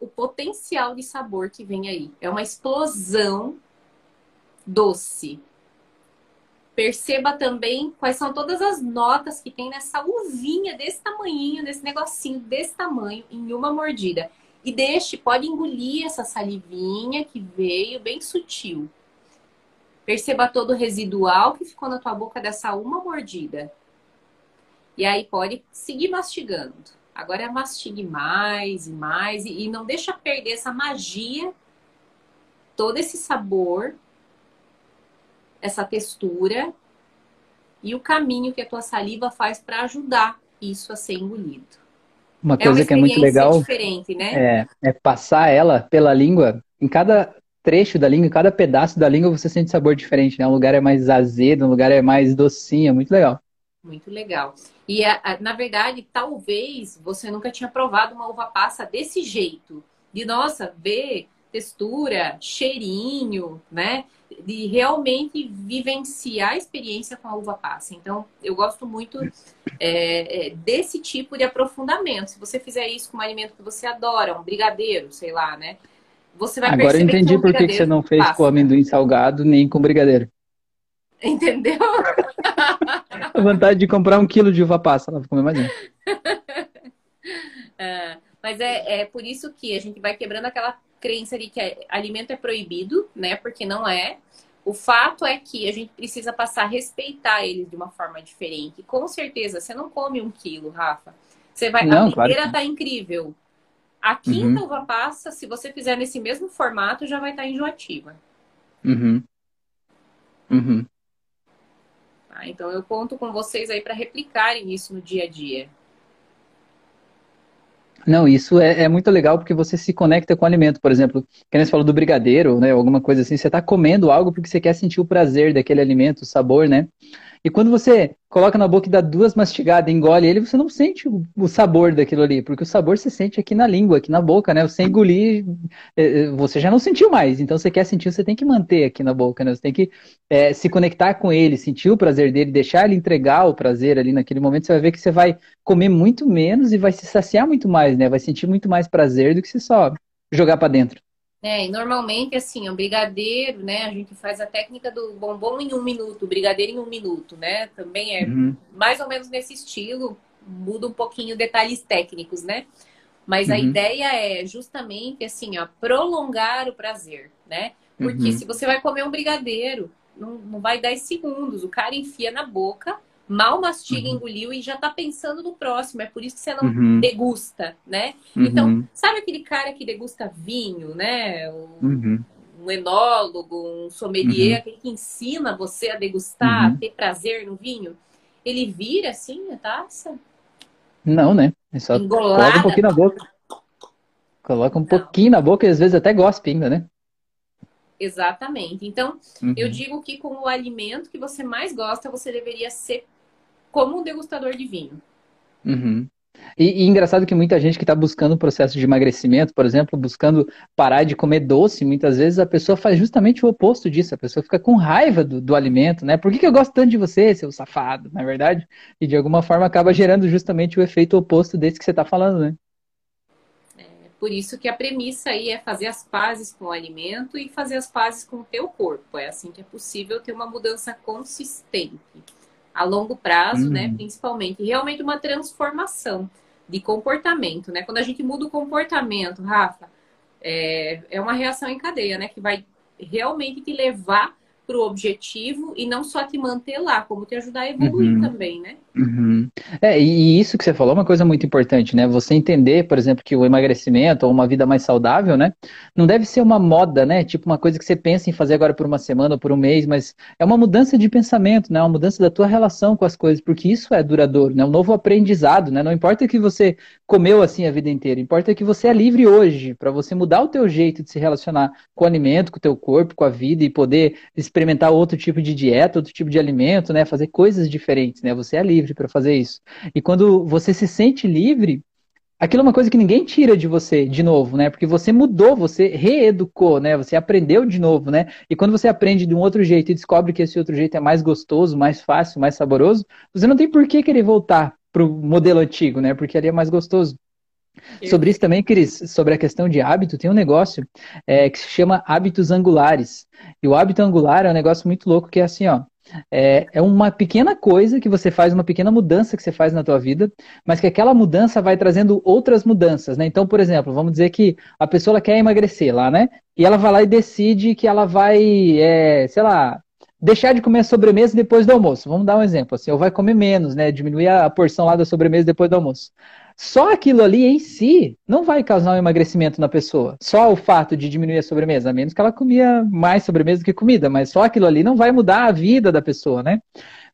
o potencial de sabor que vem aí. É uma explosão doce. Perceba também quais são todas as notas que tem nessa uvinha desse tamanhinho, desse negocinho desse tamanho, em uma mordida. E deixe, pode engolir essa salivinha que veio bem sutil. Perceba todo o residual que ficou na tua boca dessa uma mordida. E aí pode seguir mastigando. Agora é mastigue mais e mais e, e não deixa perder essa magia, todo esse sabor, essa textura e o caminho que a tua saliva faz para ajudar isso a ser engolido. Uma é coisa uma que é muito legal né? é, é passar ela pela língua. Em cada trecho da língua, em cada pedaço da língua, você sente sabor diferente, né? Um lugar é mais azedo, um lugar é mais docinho, é muito legal. Muito legal. E, a, a, na verdade, talvez você nunca tinha provado uma uva passa desse jeito. De, nossa, ver textura, cheirinho, né? De realmente vivenciar a experiência com a uva passa. Então, eu gosto muito é, é, desse tipo de aprofundamento. Se você fizer isso com um alimento que você adora, um brigadeiro, sei lá, né? Você vai Agora eu entendi que por que você não fez passa. com amendoim salgado nem com brigadeiro. Entendeu? A vontade de comprar um quilo de uva passa, ela vai comer mais. É, mas é, é por isso que a gente vai quebrando aquela crença de que alimento é proibido, né? Porque não é. O fato é que a gente precisa passar a respeitar ele de uma forma diferente. Com certeza, você não come um quilo, Rafa. Você vai. Não, a primeira claro. tá incrível. A quinta uhum. uva passa, se você fizer nesse mesmo formato, já vai estar tá enjoativa. Uhum. Uhum. Tá? Então eu conto com vocês aí para replicarem isso no dia a dia. Não, isso é, é, muito legal porque você se conecta com o alimento. Por exemplo, quem você falou do brigadeiro, né? Alguma coisa assim, você está comendo algo porque você quer sentir o prazer daquele alimento, o sabor, né? E quando você coloca na boca e dá duas mastigadas, engole ele, você não sente o, sabor daquilo ali, porque o sabor você sente aqui na língua, aqui na boca, né? Você engolir, é, é, você já não sentiu mais. Então você quer sentir, você tem que manter aqui na boca, né? Você tem que é, se conectar com ele, sentir o prazer dele, deixar ele entregar o prazer ali naquele momento. Você vai ver que você vai comer muito menos e vai se saciar muito mais, né? Vai sentir muito mais prazer do que se só jogar para dentro. É, e normalmente, assim, o brigadeiro, né? A gente faz a técnica do bombom em um minuto, brigadeiro em um minuto, né? Também é uhum. mais ou menos nesse estilo, muda um pouquinho detalhes técnicos, né? Mas uhum. a ideia é justamente, assim, ó, prolongar o prazer, né? Porque uhum. se você vai comer um brigadeiro, não, não vai 10 segundos, o cara enfia na boca, mal mastiga, uhum. engoliu e já tá pensando no próximo. É por isso que você não uhum. degusta, né? Uhum. Então, sabe aquele cara que degusta vinho, né? Um, um enólogo, um sommelier, uhum. aquele que ensina você a degustar, a uhum. ter prazer no vinho. Ele vira assim a taça? Não, né? É só Engolada. coloca um pouquinho na boca. Coloca um não. pouquinho na boca e às vezes até gospe ainda, né? Exatamente. Então, eu uhum. digo que com o alimento que você mais gosta, você deveria ser como um degustador de vinho. Uhum. E, e, engraçado que muita gente que está buscando o processo de emagrecimento, por exemplo, buscando parar de comer doce, muitas vezes a pessoa faz justamente o oposto disso. A pessoa fica com raiva do, do alimento, né? Por que, que, eu gosto tanto de você, seu safado, na é verdade? E de alguma forma acaba gerando justamente o efeito oposto desse que você está falando, né? É, por isso que a premissa aí é fazer as pazes com o alimento e fazer as pazes com o teu corpo. É assim que é possível ter uma mudança consistente a longo prazo, né, uhum. né? Principalmente. Realmente uma transformação. de comportamento, né? Quando a gente muda o comportamento, Rafa, é, é uma reação em cadeia, né? Que vai realmente te levar para o objetivo e não só te manter lá, como te ajudar a evoluir uhum. também, né? Uhum. É, e isso que você falou é uma coisa muito importante, né? Você entender, por exemplo, que o emagrecimento ou uma vida mais saudável, né? Não deve ser uma moda, né? Tipo uma coisa que você pensa em fazer agora por uma semana ou por um mês, mas é uma mudança de pensamento, né? Uma mudança da tua relação com as coisas, porque isso é duradouro, né? Um novo aprendizado, né? Não importa que você comeu assim a vida inteira, importa que você é livre hoje para você mudar o teu jeito de se relacionar com o alimento, com o teu corpo, com a vida e poder experimentar outro tipo de dieta, outro tipo de alimento, né? Fazer coisas diferentes, né? Você é livre para fazer isso. E quando você se sente livre, aquilo é uma coisa que ninguém tira de você de novo, né? Porque você mudou, você reeducou, né? Você aprendeu de novo, né? E quando você aprende de um outro jeito e descobre que esse outro jeito é mais gostoso, mais fácil, mais saboroso, você não tem por que querer voltar para o modelo antigo, né? Porque ali é mais gostoso. Sobre isso também, Cris, sobre a questão de hábito, tem um negócio é, que se chama hábitos angulares. E o hábito angular é um negócio muito louco que é assim, ó. É, é uma pequena coisa que você faz, uma pequena mudança que você faz na tua vida, mas que aquela mudança vai trazendo outras mudanças, né? Então, por exemplo, vamos dizer que a pessoa quer emagrecer lá, né? E ela vai lá e decide que ela vai, é, sei lá, deixar de comer a sobremesa depois do almoço. Vamos dar um exemplo, assim, ou vai comer menos, né? Diminuir a porção lá da sobremesa depois do almoço. Só aquilo ali em si não vai causar um emagrecimento na pessoa. Só o fato de diminuir a sobremesa, a menos que ela comia mais sobremesa do que comida, mas só aquilo ali não vai mudar a vida da pessoa, né?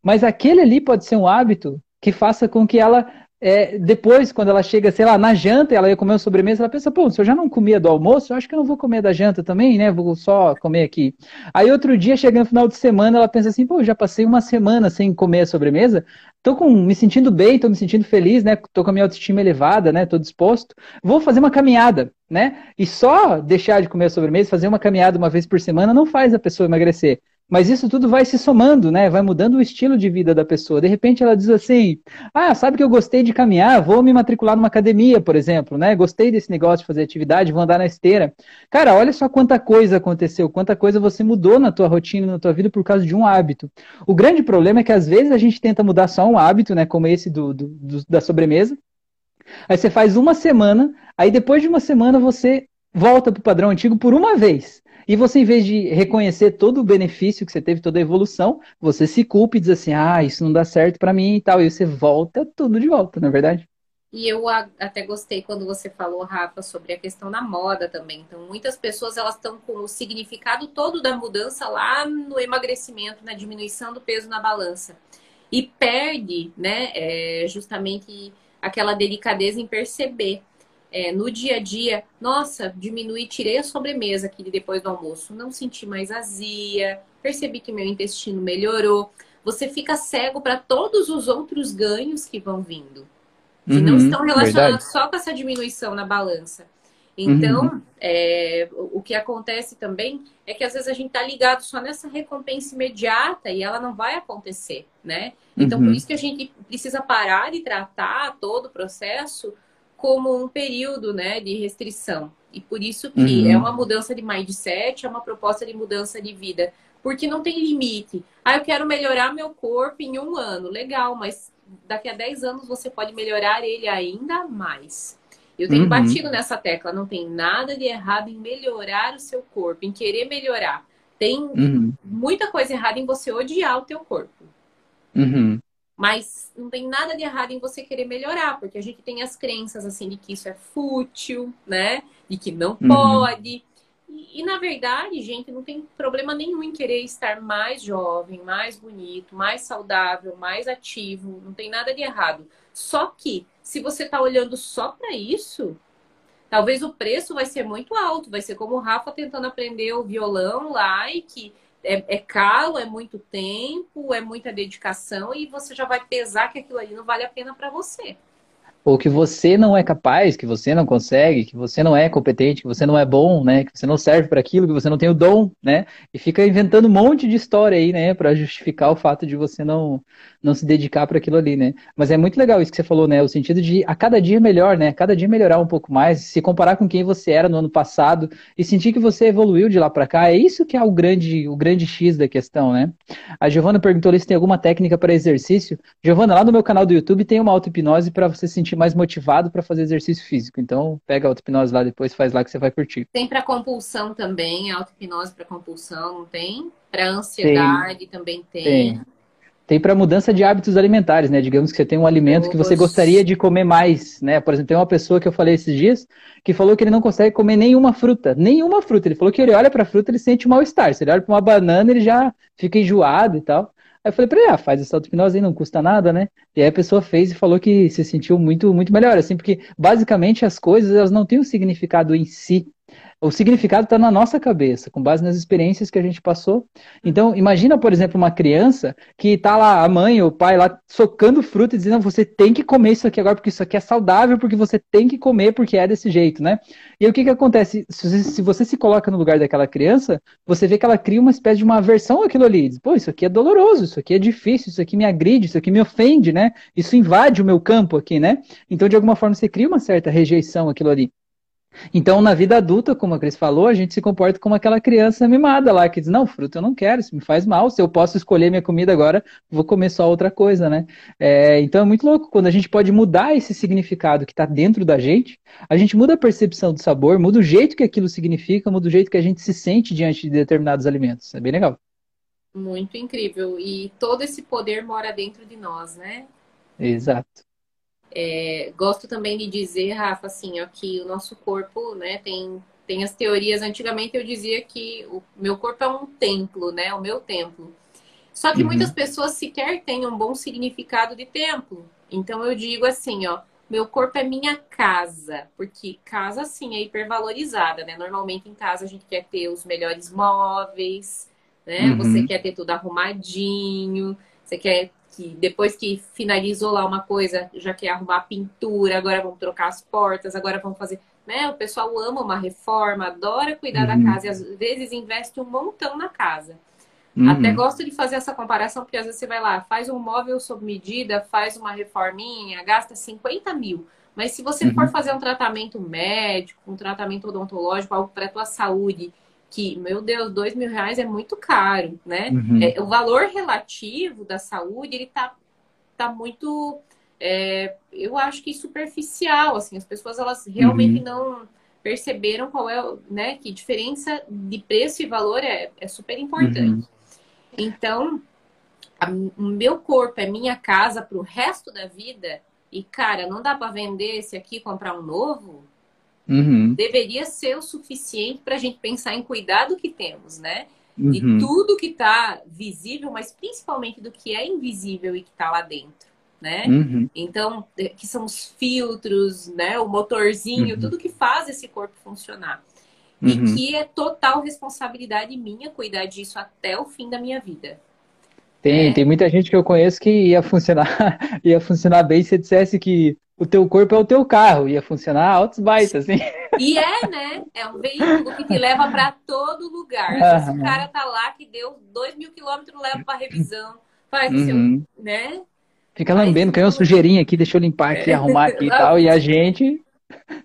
Mas aquele ali pode ser um hábito que faça com que ela é, depois, quando ela chega, sei lá, na janta, ela ia comer uma sobremesa, ela pensa, pô, se eu já não comia do almoço, eu acho que eu não vou comer da janta também, né? Vou só comer aqui. Aí outro dia, chegando no final de semana, ela pensa assim, pô, já passei uma semana sem comer a sobremesa, tô com, me sentindo bem, tô me sentindo feliz, né? Tô com a minha autoestima elevada, né? Tô disposto. Vou fazer uma caminhada, né? E só deixar de comer a sobremesa, fazer uma caminhada uma vez por semana, não faz a pessoa emagrecer. Mas isso tudo vai se somando, né? Vai mudando o estilo de vida da pessoa. De repente ela diz assim: Ah, sabe que eu gostei de caminhar, vou me matricular numa academia, por exemplo, né? Gostei desse negócio de fazer atividade, vou andar na esteira. Cara, olha só quanta coisa aconteceu, quanta coisa você mudou na tua rotina, na tua vida por causa de um hábito. O grande problema é que às vezes a gente tenta mudar só um hábito, né? Como esse do, do, do da sobremesa. Aí você faz uma semana, aí depois de uma semana você volta para o padrão antigo por uma vez. E você, em vez de reconhecer todo o benefício que você teve, toda a evolução, você se culpa e diz assim: ah, isso não dá certo para mim e tal. E você volta tudo de volta, não é verdade? E eu até gostei quando você falou, Rafa, sobre a questão da moda também. Então, muitas pessoas elas estão com o significado todo da mudança lá no emagrecimento, na diminuição do peso na balança. E perde, né, é, justamente aquela delicadeza em perceber é, no dia a dia, nossa, diminui, tirei a sobremesa aqui depois do almoço, não senti mais azia, percebi que meu intestino melhorou. Você fica cego para todos os outros ganhos que vão vindo, que uhum, não estão relacionados verdade. só com essa diminuição na balança. Então, uhum. é, o que acontece também é que às vezes a gente tá ligado só nessa recompensa imediata e ela não vai acontecer, né? Então, uhum. por isso que a gente precisa parar de tratar todo o processo como um período né, de restrição. E por isso que uhum. é uma mudança de mindset, é uma proposta de mudança de vida. Porque não tem limite. Ah, eu quero melhorar meu corpo em um ano. Legal, mas daqui a 10 anos você pode melhorar ele ainda mais. Eu tenho uhum. batido nessa tecla. Não tem nada de errado em melhorar o seu corpo, em querer melhorar. Tem uhum. muita coisa errada em você odiar o teu corpo. Uhum. Mas não tem nada de errado em você querer melhorar, porque a gente tem as crenças assim de que isso é fútil, né? De que não uhum. pode. E, e, na verdade, gente, não tem problema nenhum em querer estar mais jovem, mais bonito, mais saudável, mais ativo. Não tem nada de errado. Só que se você está olhando só para isso, talvez o preço vai ser muito alto. Vai ser como o Rafa tentando aprender o violão lá e que é, é caro, é muito tempo, é muita dedicação e você já vai pesar que aquilo ali não vale a pena para você ou que você não é capaz, que você não consegue, que você não é competente, que você não é bom, né? Que você não serve para aquilo, que você não tem o dom, né? E fica inventando um monte de história aí, né, para justificar o fato de você não não se dedicar para aquilo ali, né? Mas é muito legal isso que você falou, né? O sentido de a cada dia melhor, né? Cada dia melhorar um pouco mais, se comparar com quem você era no ano passado e sentir que você evoluiu de lá para cá. É isso que é o grande o grande X da questão, né? A Giovana perguntou se tem alguma técnica para exercício. Giovana, lá no meu canal do YouTube tem uma auto-hipnose para você sentir diferente, mais motivado para fazer exercício físico. Então, pega a auto-hipnose lá depois, faz lá que você vai curtir. Tem para compulsão também, auto-hipnose para compulsão, não tem? Para ansiedade tem. também tem. Tem. Tem para mudança de hábitos alimentares, né? Digamos que você tem um alimento que você gostaria de comer mais, né? Por exemplo, tem uma pessoa que eu falei esses dias que falou que ele não consegue comer nenhuma fruta, nenhuma fruta. Ele falou que ele olha para a fruta ele sente mal-estar. Se ele olha para uma banana, ele já fica enjoado e tal. Aí eu falei para ele, ah, faz essa auto-hipnose aí, não custa nada, né? E aí a pessoa fez e falou que se sentiu muito, muito melhor, assim, porque basicamente as coisas elas não têm um significado em si, o significado está na nossa cabeça, com base nas experiências que a gente passou. Então, imagina, por exemplo, uma criança que está lá, a mãe ou o pai lá, socando fruta e dizendo, você tem que comer isso aqui agora, porque isso aqui é saudável, porque você tem que comer, porque é desse jeito, né? E aí, o que que acontece? Se você, se você se coloca no lugar daquela criança, você vê que ela cria uma espécie de uma aversão àquilo ali. Diz, Pô, isso aqui é doloroso, isso aqui é difícil, isso aqui me agride, isso aqui me ofende, né? Isso invade o meu campo aqui, né? Então, de alguma forma, você cria uma certa rejeição àquilo ali. Então, na vida adulta, como a Cris falou, a gente se comporta como aquela criança mimada lá, que diz, não, fruta eu não quero, isso me faz mal, se eu posso escolher minha comida agora, vou comer só outra coisa, né? É, então é muito louco, quando a gente pode mudar esse significado que está dentro da gente, a gente muda a percepção do sabor, muda o jeito que aquilo significa, muda o jeito que a gente se sente diante de determinados alimentos. É bem legal. Muito incrível. E todo esse poder mora dentro de nós, né? Exato. É, gosto também de dizer, Rafa, assim, ó, que o nosso corpo, né, tem, tem as teorias. Antigamente eu dizia que o meu corpo é um templo, né, o meu templo. Só que uhum. muitas pessoas sequer têm um bom significado de templo. Então eu digo assim, ó, meu corpo é minha casa, porque casa sim é hipervalorizada, né? Normalmente em casa a gente quer ter os melhores móveis, né? Uhum. Você quer ter tudo arrumadinho, você quer que depois que finalizou lá uma coisa, já quer arrumar a pintura, agora vamos trocar as portas, agora vamos fazer. Né? O pessoal ama uma reforma, adora cuidar uhum. da casa e às vezes investe um montão na casa. Uhum. Até gosto de fazer essa comparação, porque às vezes você vai lá, faz um móvel sob medida, faz uma reforminha, gasta 50 mil. Mas se você uhum. for fazer um tratamento médico, um tratamento odontológico, algo para a tua saúde, que, meu Deus, dois mil reais é muito caro, né? Uhum. É, o valor relativo da saúde, ele tá, tá muito, é, eu acho que superficial, assim, as pessoas, elas realmente uhum. não perceberam qual é, né, que diferença de preço e valor é, é super importante. Uhum. Então, o meu corpo é minha casa para o resto da vida e, cara, não dá para vender esse aqui e comprar um novo? Uhum. deveria ser o suficiente para a gente pensar em cuidar do que temos, né? Uhum. De tudo que está visível, mas principalmente do que é invisível e que está lá dentro, né? Uhum. Então, é, que são os filtros, né? O motorzinho, uhum. tudo que faz esse corpo funcionar. E uhum. que é total responsabilidade minha cuidar disso até o fim da minha vida. Tem, é. tem muita gente que eu conheço que ia funcionar, ia funcionar bem se dissesse que o teu corpo é o teu carro, ia funcionar altos baitas, assim. E é, né? É um veículo que te leva para todo lugar. Às vezes o cara tá lá que deu dois mil quilômetros, leva para revisão, faz uhum. o seu, né? Fica lambendo, caiu uma sujeirinha aqui, deixa eu limpar aqui, é. arrumar aqui e tal, e a gente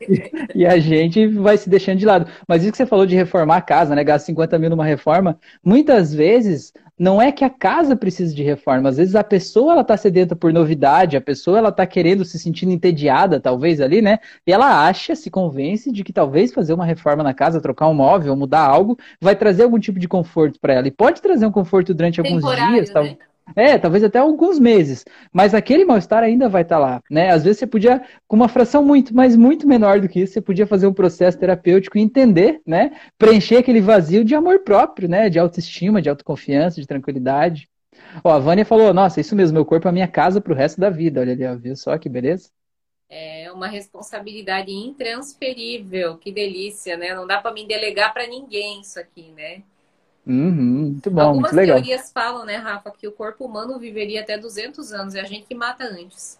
e a gente vai se deixando de lado. Mas isso que você falou de reformar a casa, né? Gasta 50 mil numa reforma, muitas vezes não é que a casa precisa de reforma, às vezes a pessoa ela tá sedenta por novidade, a pessoa ela tá querendo se sentindo entediada, talvez ali, né? E ela acha, se convence de que talvez fazer uma reforma na casa, trocar um móvel, mudar algo, vai trazer algum tipo de conforto para ela. E pode trazer um conforto durante alguns dias, né? tal. É, talvez até alguns meses, mas aquele mal-estar ainda vai estar tá lá, né? Às vezes você podia, com uma fração muito, mas muito menor do que isso, você podia fazer um processo terapêutico e entender, né? Preencher aquele vazio de amor próprio, né? De autoestima, de autoconfiança, de tranquilidade. Ó, a Vânia falou, nossa, isso mesmo, meu corpo é a minha casa pro resto da vida. Olha ali, ó, viu só que beleza? É uma responsabilidade intransferível, que delícia, né? Não dá para me delegar para ninguém isso aqui, né? Uhum, muito bom, Algumas muito legal. teorias falam, né, Rafa, que o corpo humano viveria até 200 anos. É a gente que mata antes.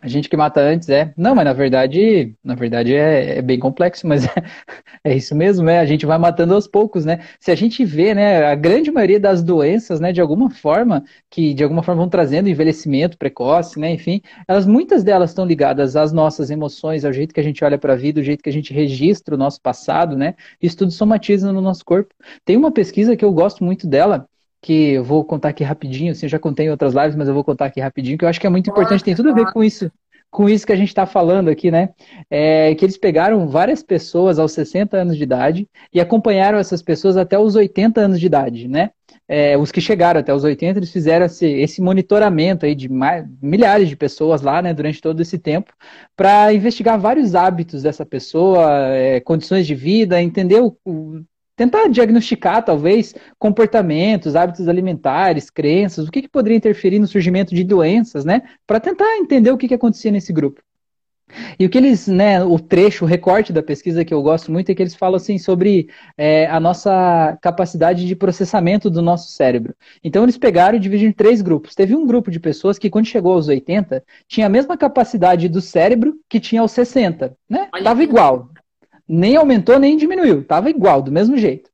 A gente que mata antes, é. Não, mas na verdade, na verdade é, é bem complexo, mas é, é, isso mesmo, né? A gente vai matando aos poucos, né? Se a gente vê, né, a grande maioria das doenças, né, de alguma forma, que de alguma forma vão trazendo envelhecimento precoce, né, enfim, elas muitas delas estão ligadas às nossas emoções, ao jeito que a gente olha para a vida, ao jeito que a gente registra o nosso passado, né? Isso tudo somatiza no nosso corpo. Tem uma pesquisa que eu gosto muito dela, que eu vou contar aqui rapidinho, assim, eu já contei em outras lives, mas eu vou contar aqui rapidinho, que eu acho que é muito importante, tem tudo a ver com isso. com isso que a gente está falando aqui, né? É que eles pegaram várias pessoas aos 60 anos de idade e acompanharam essas pessoas até os 80 anos de idade, né? É, os que chegaram até os 80, eles fizeram esse, esse monitoramento aí de mais, milhares de pessoas lá, né, durante todo esse tempo, para investigar vários hábitos dessa pessoa, é, condições de vida, entender o, o tentar diagnosticar, talvez, comportamentos, hábitos alimentares, crenças, o que, que poderia interferir no surgimento de doenças, né? Para tentar entender o que, que acontecia nesse grupo. E o que eles, né, o trecho, o recorte da pesquisa que eu gosto muito é que eles falam assim sobre é, a nossa capacidade de processamento do nosso cérebro. Então eles pegaram e dividiram em três grupos. Teve um grupo de pessoas que quando chegou aos 80 tinha a mesma capacidade do cérebro que tinha aos 60, né? Olha Tava igual nem aumentou nem diminuiu, estava igual, do mesmo jeito.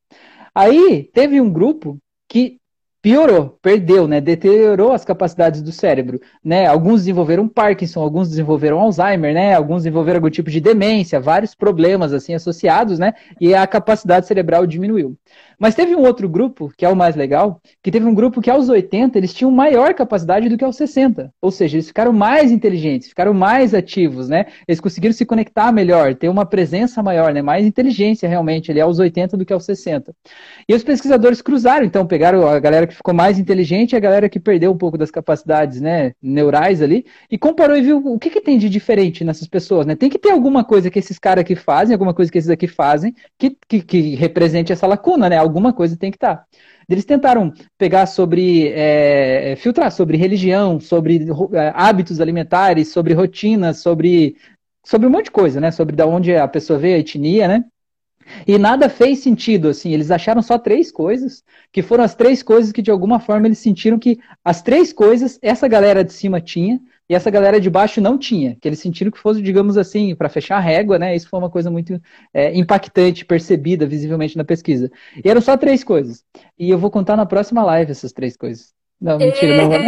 Aí teve um grupo que piorou, perdeu, né? Deteriorou as capacidades do cérebro, né? Alguns desenvolveram Parkinson, alguns desenvolveram Alzheimer, né? Alguns desenvolveram algum tipo de demência, vários problemas assim associados, né? E a capacidade cerebral diminuiu. Mas teve um outro grupo, que é o mais legal, que teve um grupo que aos 80 eles tinham maior capacidade do que aos 60. Ou seja, eles ficaram mais inteligentes, ficaram mais ativos, né? Eles conseguiram se conectar melhor, ter uma presença maior, né? Mais inteligência realmente ali aos 80 do que aos 60. E os pesquisadores cruzaram, então, pegaram a galera que ficou mais inteligente e a galera que perdeu um pouco das capacidades, né, neurais ali, e comparou e viu o que, que tem de diferente nessas pessoas, né? Tem que ter alguma coisa que esses caras aqui fazem, alguma coisa que esses aqui fazem, que, que, que represente essa lacuna, né? Alguma coisa tem que estar. Tá. Eles tentaram pegar sobre, é, filtrar sobre religião, sobre é, hábitos alimentares, sobre rotinas, sobre, sobre um monte de coisa, né? Sobre da onde a pessoa veio, a etnia, né? E nada fez sentido, assim, eles acharam só três coisas, que foram as três coisas que de alguma forma eles sentiram que as três coisas essa galera de cima tinha, e essa galera de baixo não tinha, que eles sentiram que fosse, digamos assim, para fechar a régua, né? Isso foi uma coisa muito é, impactante, percebida visivelmente na pesquisa. E eram só três coisas. E eu vou contar na próxima live essas três coisas. Não, mentira, não vou.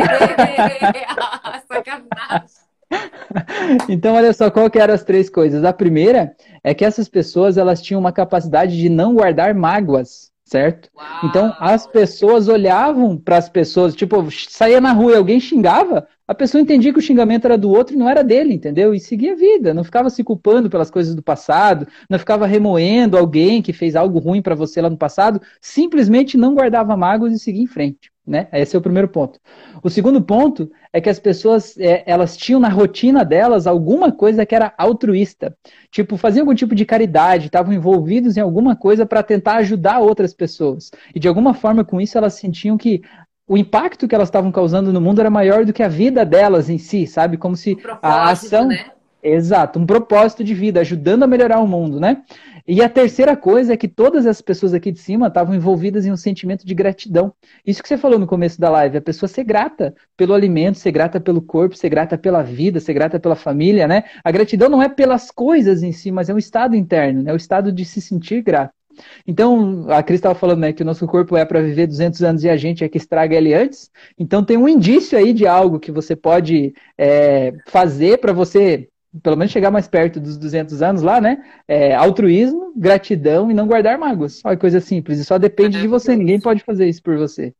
então, olha só, qual que eram as três coisas? A primeira é que essas pessoas elas tinham uma capacidade de não guardar mágoas certo? Uau. Então as pessoas olhavam para as pessoas, tipo, saía na rua e alguém xingava, a pessoa entendia que o xingamento era do outro e não era dele, entendeu? E seguia a vida, não ficava se culpando pelas coisas do passado, não ficava remoendo alguém que fez algo ruim para você lá no passado, simplesmente não guardava mágoas e seguia em frente. Né? Esse é o primeiro ponto. O segundo ponto é que as pessoas é, elas tinham na rotina delas alguma coisa que era altruísta, tipo faziam algum tipo de caridade, estavam envolvidos em alguma coisa para tentar ajudar outras pessoas e de alguma forma com isso elas sentiam que o impacto que elas estavam causando no mundo era maior do que a vida delas em si, sabe? Como se a ação né? Exato, um propósito de vida, ajudando a melhorar o mundo, né? E a terceira coisa é que todas as pessoas aqui de cima estavam envolvidas em um sentimento de gratidão. Isso que você falou no começo da live, a pessoa ser grata pelo alimento, ser grata pelo corpo, ser grata pela vida, ser grata pela família, né? A gratidão não é pelas coisas em si, mas é um estado interno, né? O estado de se sentir grato. Então, a Cris estava falando né, que o nosso corpo é para viver 200 anos e a gente é que estraga ele antes. Então, tem um indício aí de algo que você pode é, fazer para você pelo menos chegar mais perto dos 200 anos lá, né? É, altruísmo, gratidão e não guardar mágoas. Olha, coisa simples. E só depende de você. Ninguém pode fazer isso por você.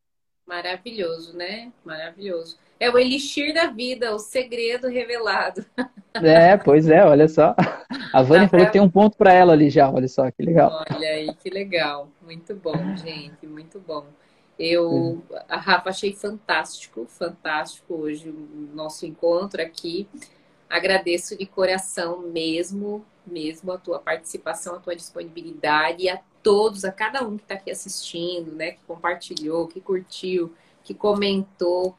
Maravilhoso, né? Maravilhoso. É o elixir da vida, o segredo revelado. É, pois é, olha só. A Vânia falou que tem um ponto para ela ali já, olha só, que legal. Olha aí, que legal. Muito bom, gente, muito bom. Eu, a Rafa, achei fantástico, fantástico hoje o nosso encontro aqui. Agradeço de coração mesmo, mesmo a tua participação, a tua disponibilidade e a todos, a cada um que está aqui assistindo, né, que compartilhou, que curtiu, que comentou.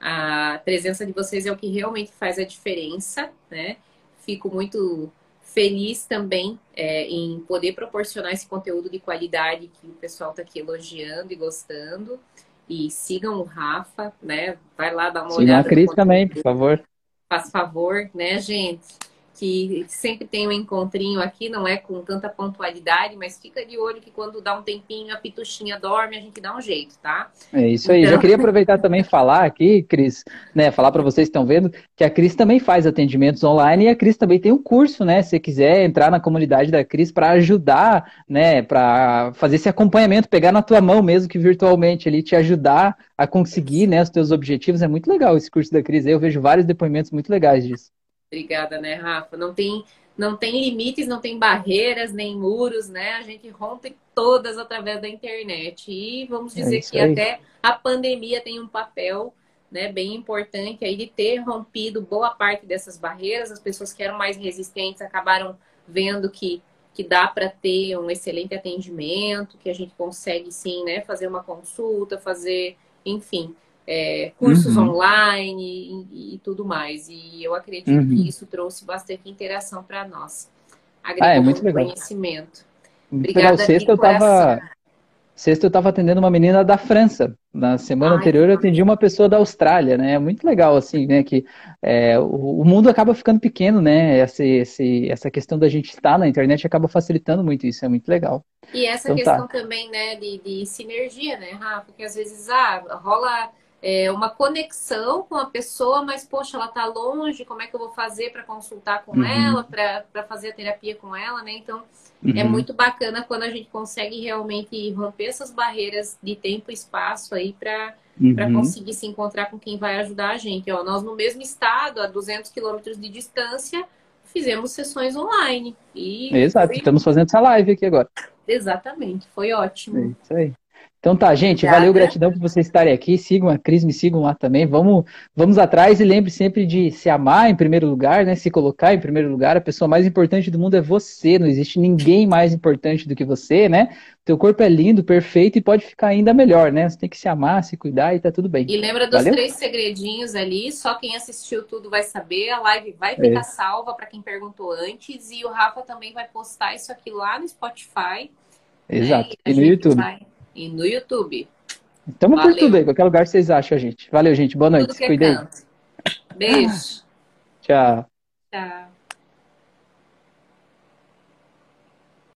A presença de vocês é o que realmente faz a diferença, né? Fico muito feliz também é, em poder proporcionar esse conteúdo de qualidade que o pessoal está aqui elogiando e gostando. E sigam o Rafa, né? Vai lá dar uma Siga olhada. Siga a Cris também, por favor faz favor, né, gente? Que sempre tem um encontrinho aqui, não é com tanta pontualidade, mas fica de olho que quando dá um tempinho a pituxinha dorme, a gente dá um jeito, tá? É isso aí. Então... Já queria aproveitar também falar aqui, Cris, né, falar para vocês que estão vendo, que a Cris também faz atendimentos online e a Cris também tem um curso, né? Se quiser entrar na comunidade da Cris para ajudar, né, para fazer esse acompanhamento, pegar na tua mão mesmo que virtualmente ali te ajudar a conseguir, né, os teus objetivos, é muito legal esse curso da Cris. Eu vejo vários depoimentos muito legais disso. Obrigada, né, Rafa? Não tem, não tem limites, não tem barreiras, nem muros, né? A gente rompe todas através da internet. E vamos é dizer é que aí. até a pandemia tem um papel né, bem importante aí de ter rompido boa parte dessas barreiras. As pessoas que eram mais resistentes acabaram vendo que, que dá para ter um excelente atendimento, que a gente consegue sim, né, fazer uma consulta, fazer, enfim, é, cursos uhum. online e, e, tudo mais. E eu acredito uhum. que isso trouxe bastante interação para nós. Agregou ah, é muito legal. conhecimento. Muito Obrigada, legal. Sexta eu estava Sexta eu estava atendendo uma menina da França. Na semana Ai, anterior eu atendi uma pessoa da Austrália, né? É muito legal, assim, né? Que é, o, o, mundo acaba ficando pequeno, né? Essa, esse, essa questão da gente estar na internet acaba facilitando muito isso, é muito legal. E essa então, tá. questão tá. também, né, de, de sinergia, né, Rafa? Porque às vezes, ah, rola é, uma conexão com a pessoa, mas, poxa, ela está longe, como é que eu vou fazer para consultar com uhum. ela, para fazer a terapia com ela, né? Então, é uhum. é muito bacana quando a gente consegue realmente romper essas barreiras de tempo e espaço aí para uhum. conseguir se encontrar com quem vai ajudar a gente. Ó, nós, no mesmo estado, a 200 quilômetros de distância, fizemos sessões online. E Exato, foi... estamos fazendo essa live aqui agora. Exatamente, foi ótimo. É isso aí. Então tá, gente, Obrigada. valeu, gratidão por vocês estarem aqui. Sigam a Cris, me sigam lá também. Vamos, vamos atrás e lembre sempre de se amar em primeiro lugar, né? Se colocar em primeiro lugar. A pessoa mais importante do mundo é você. Não existe ninguém mais importante do que você, né? Teu corpo é lindo, perfeito e pode ficar ainda melhor, né? Você tem que se amar, se cuidar e tá tudo bem. E lembra dos valeu? três segredinhos ali. Só quem assistiu tudo vai saber. A live vai ficar é. salva para quem perguntou antes e o Rafa também vai postar isso aqui lá no Spotify. Né? Exato. Né? E, e no YouTube. Vai e no YouTube. Estamos por tudo aí, qualquer lugar vocês acham a gente. Valeu, gente. Boa noite. Se cuidem. Beijo. Tchau. Tchau.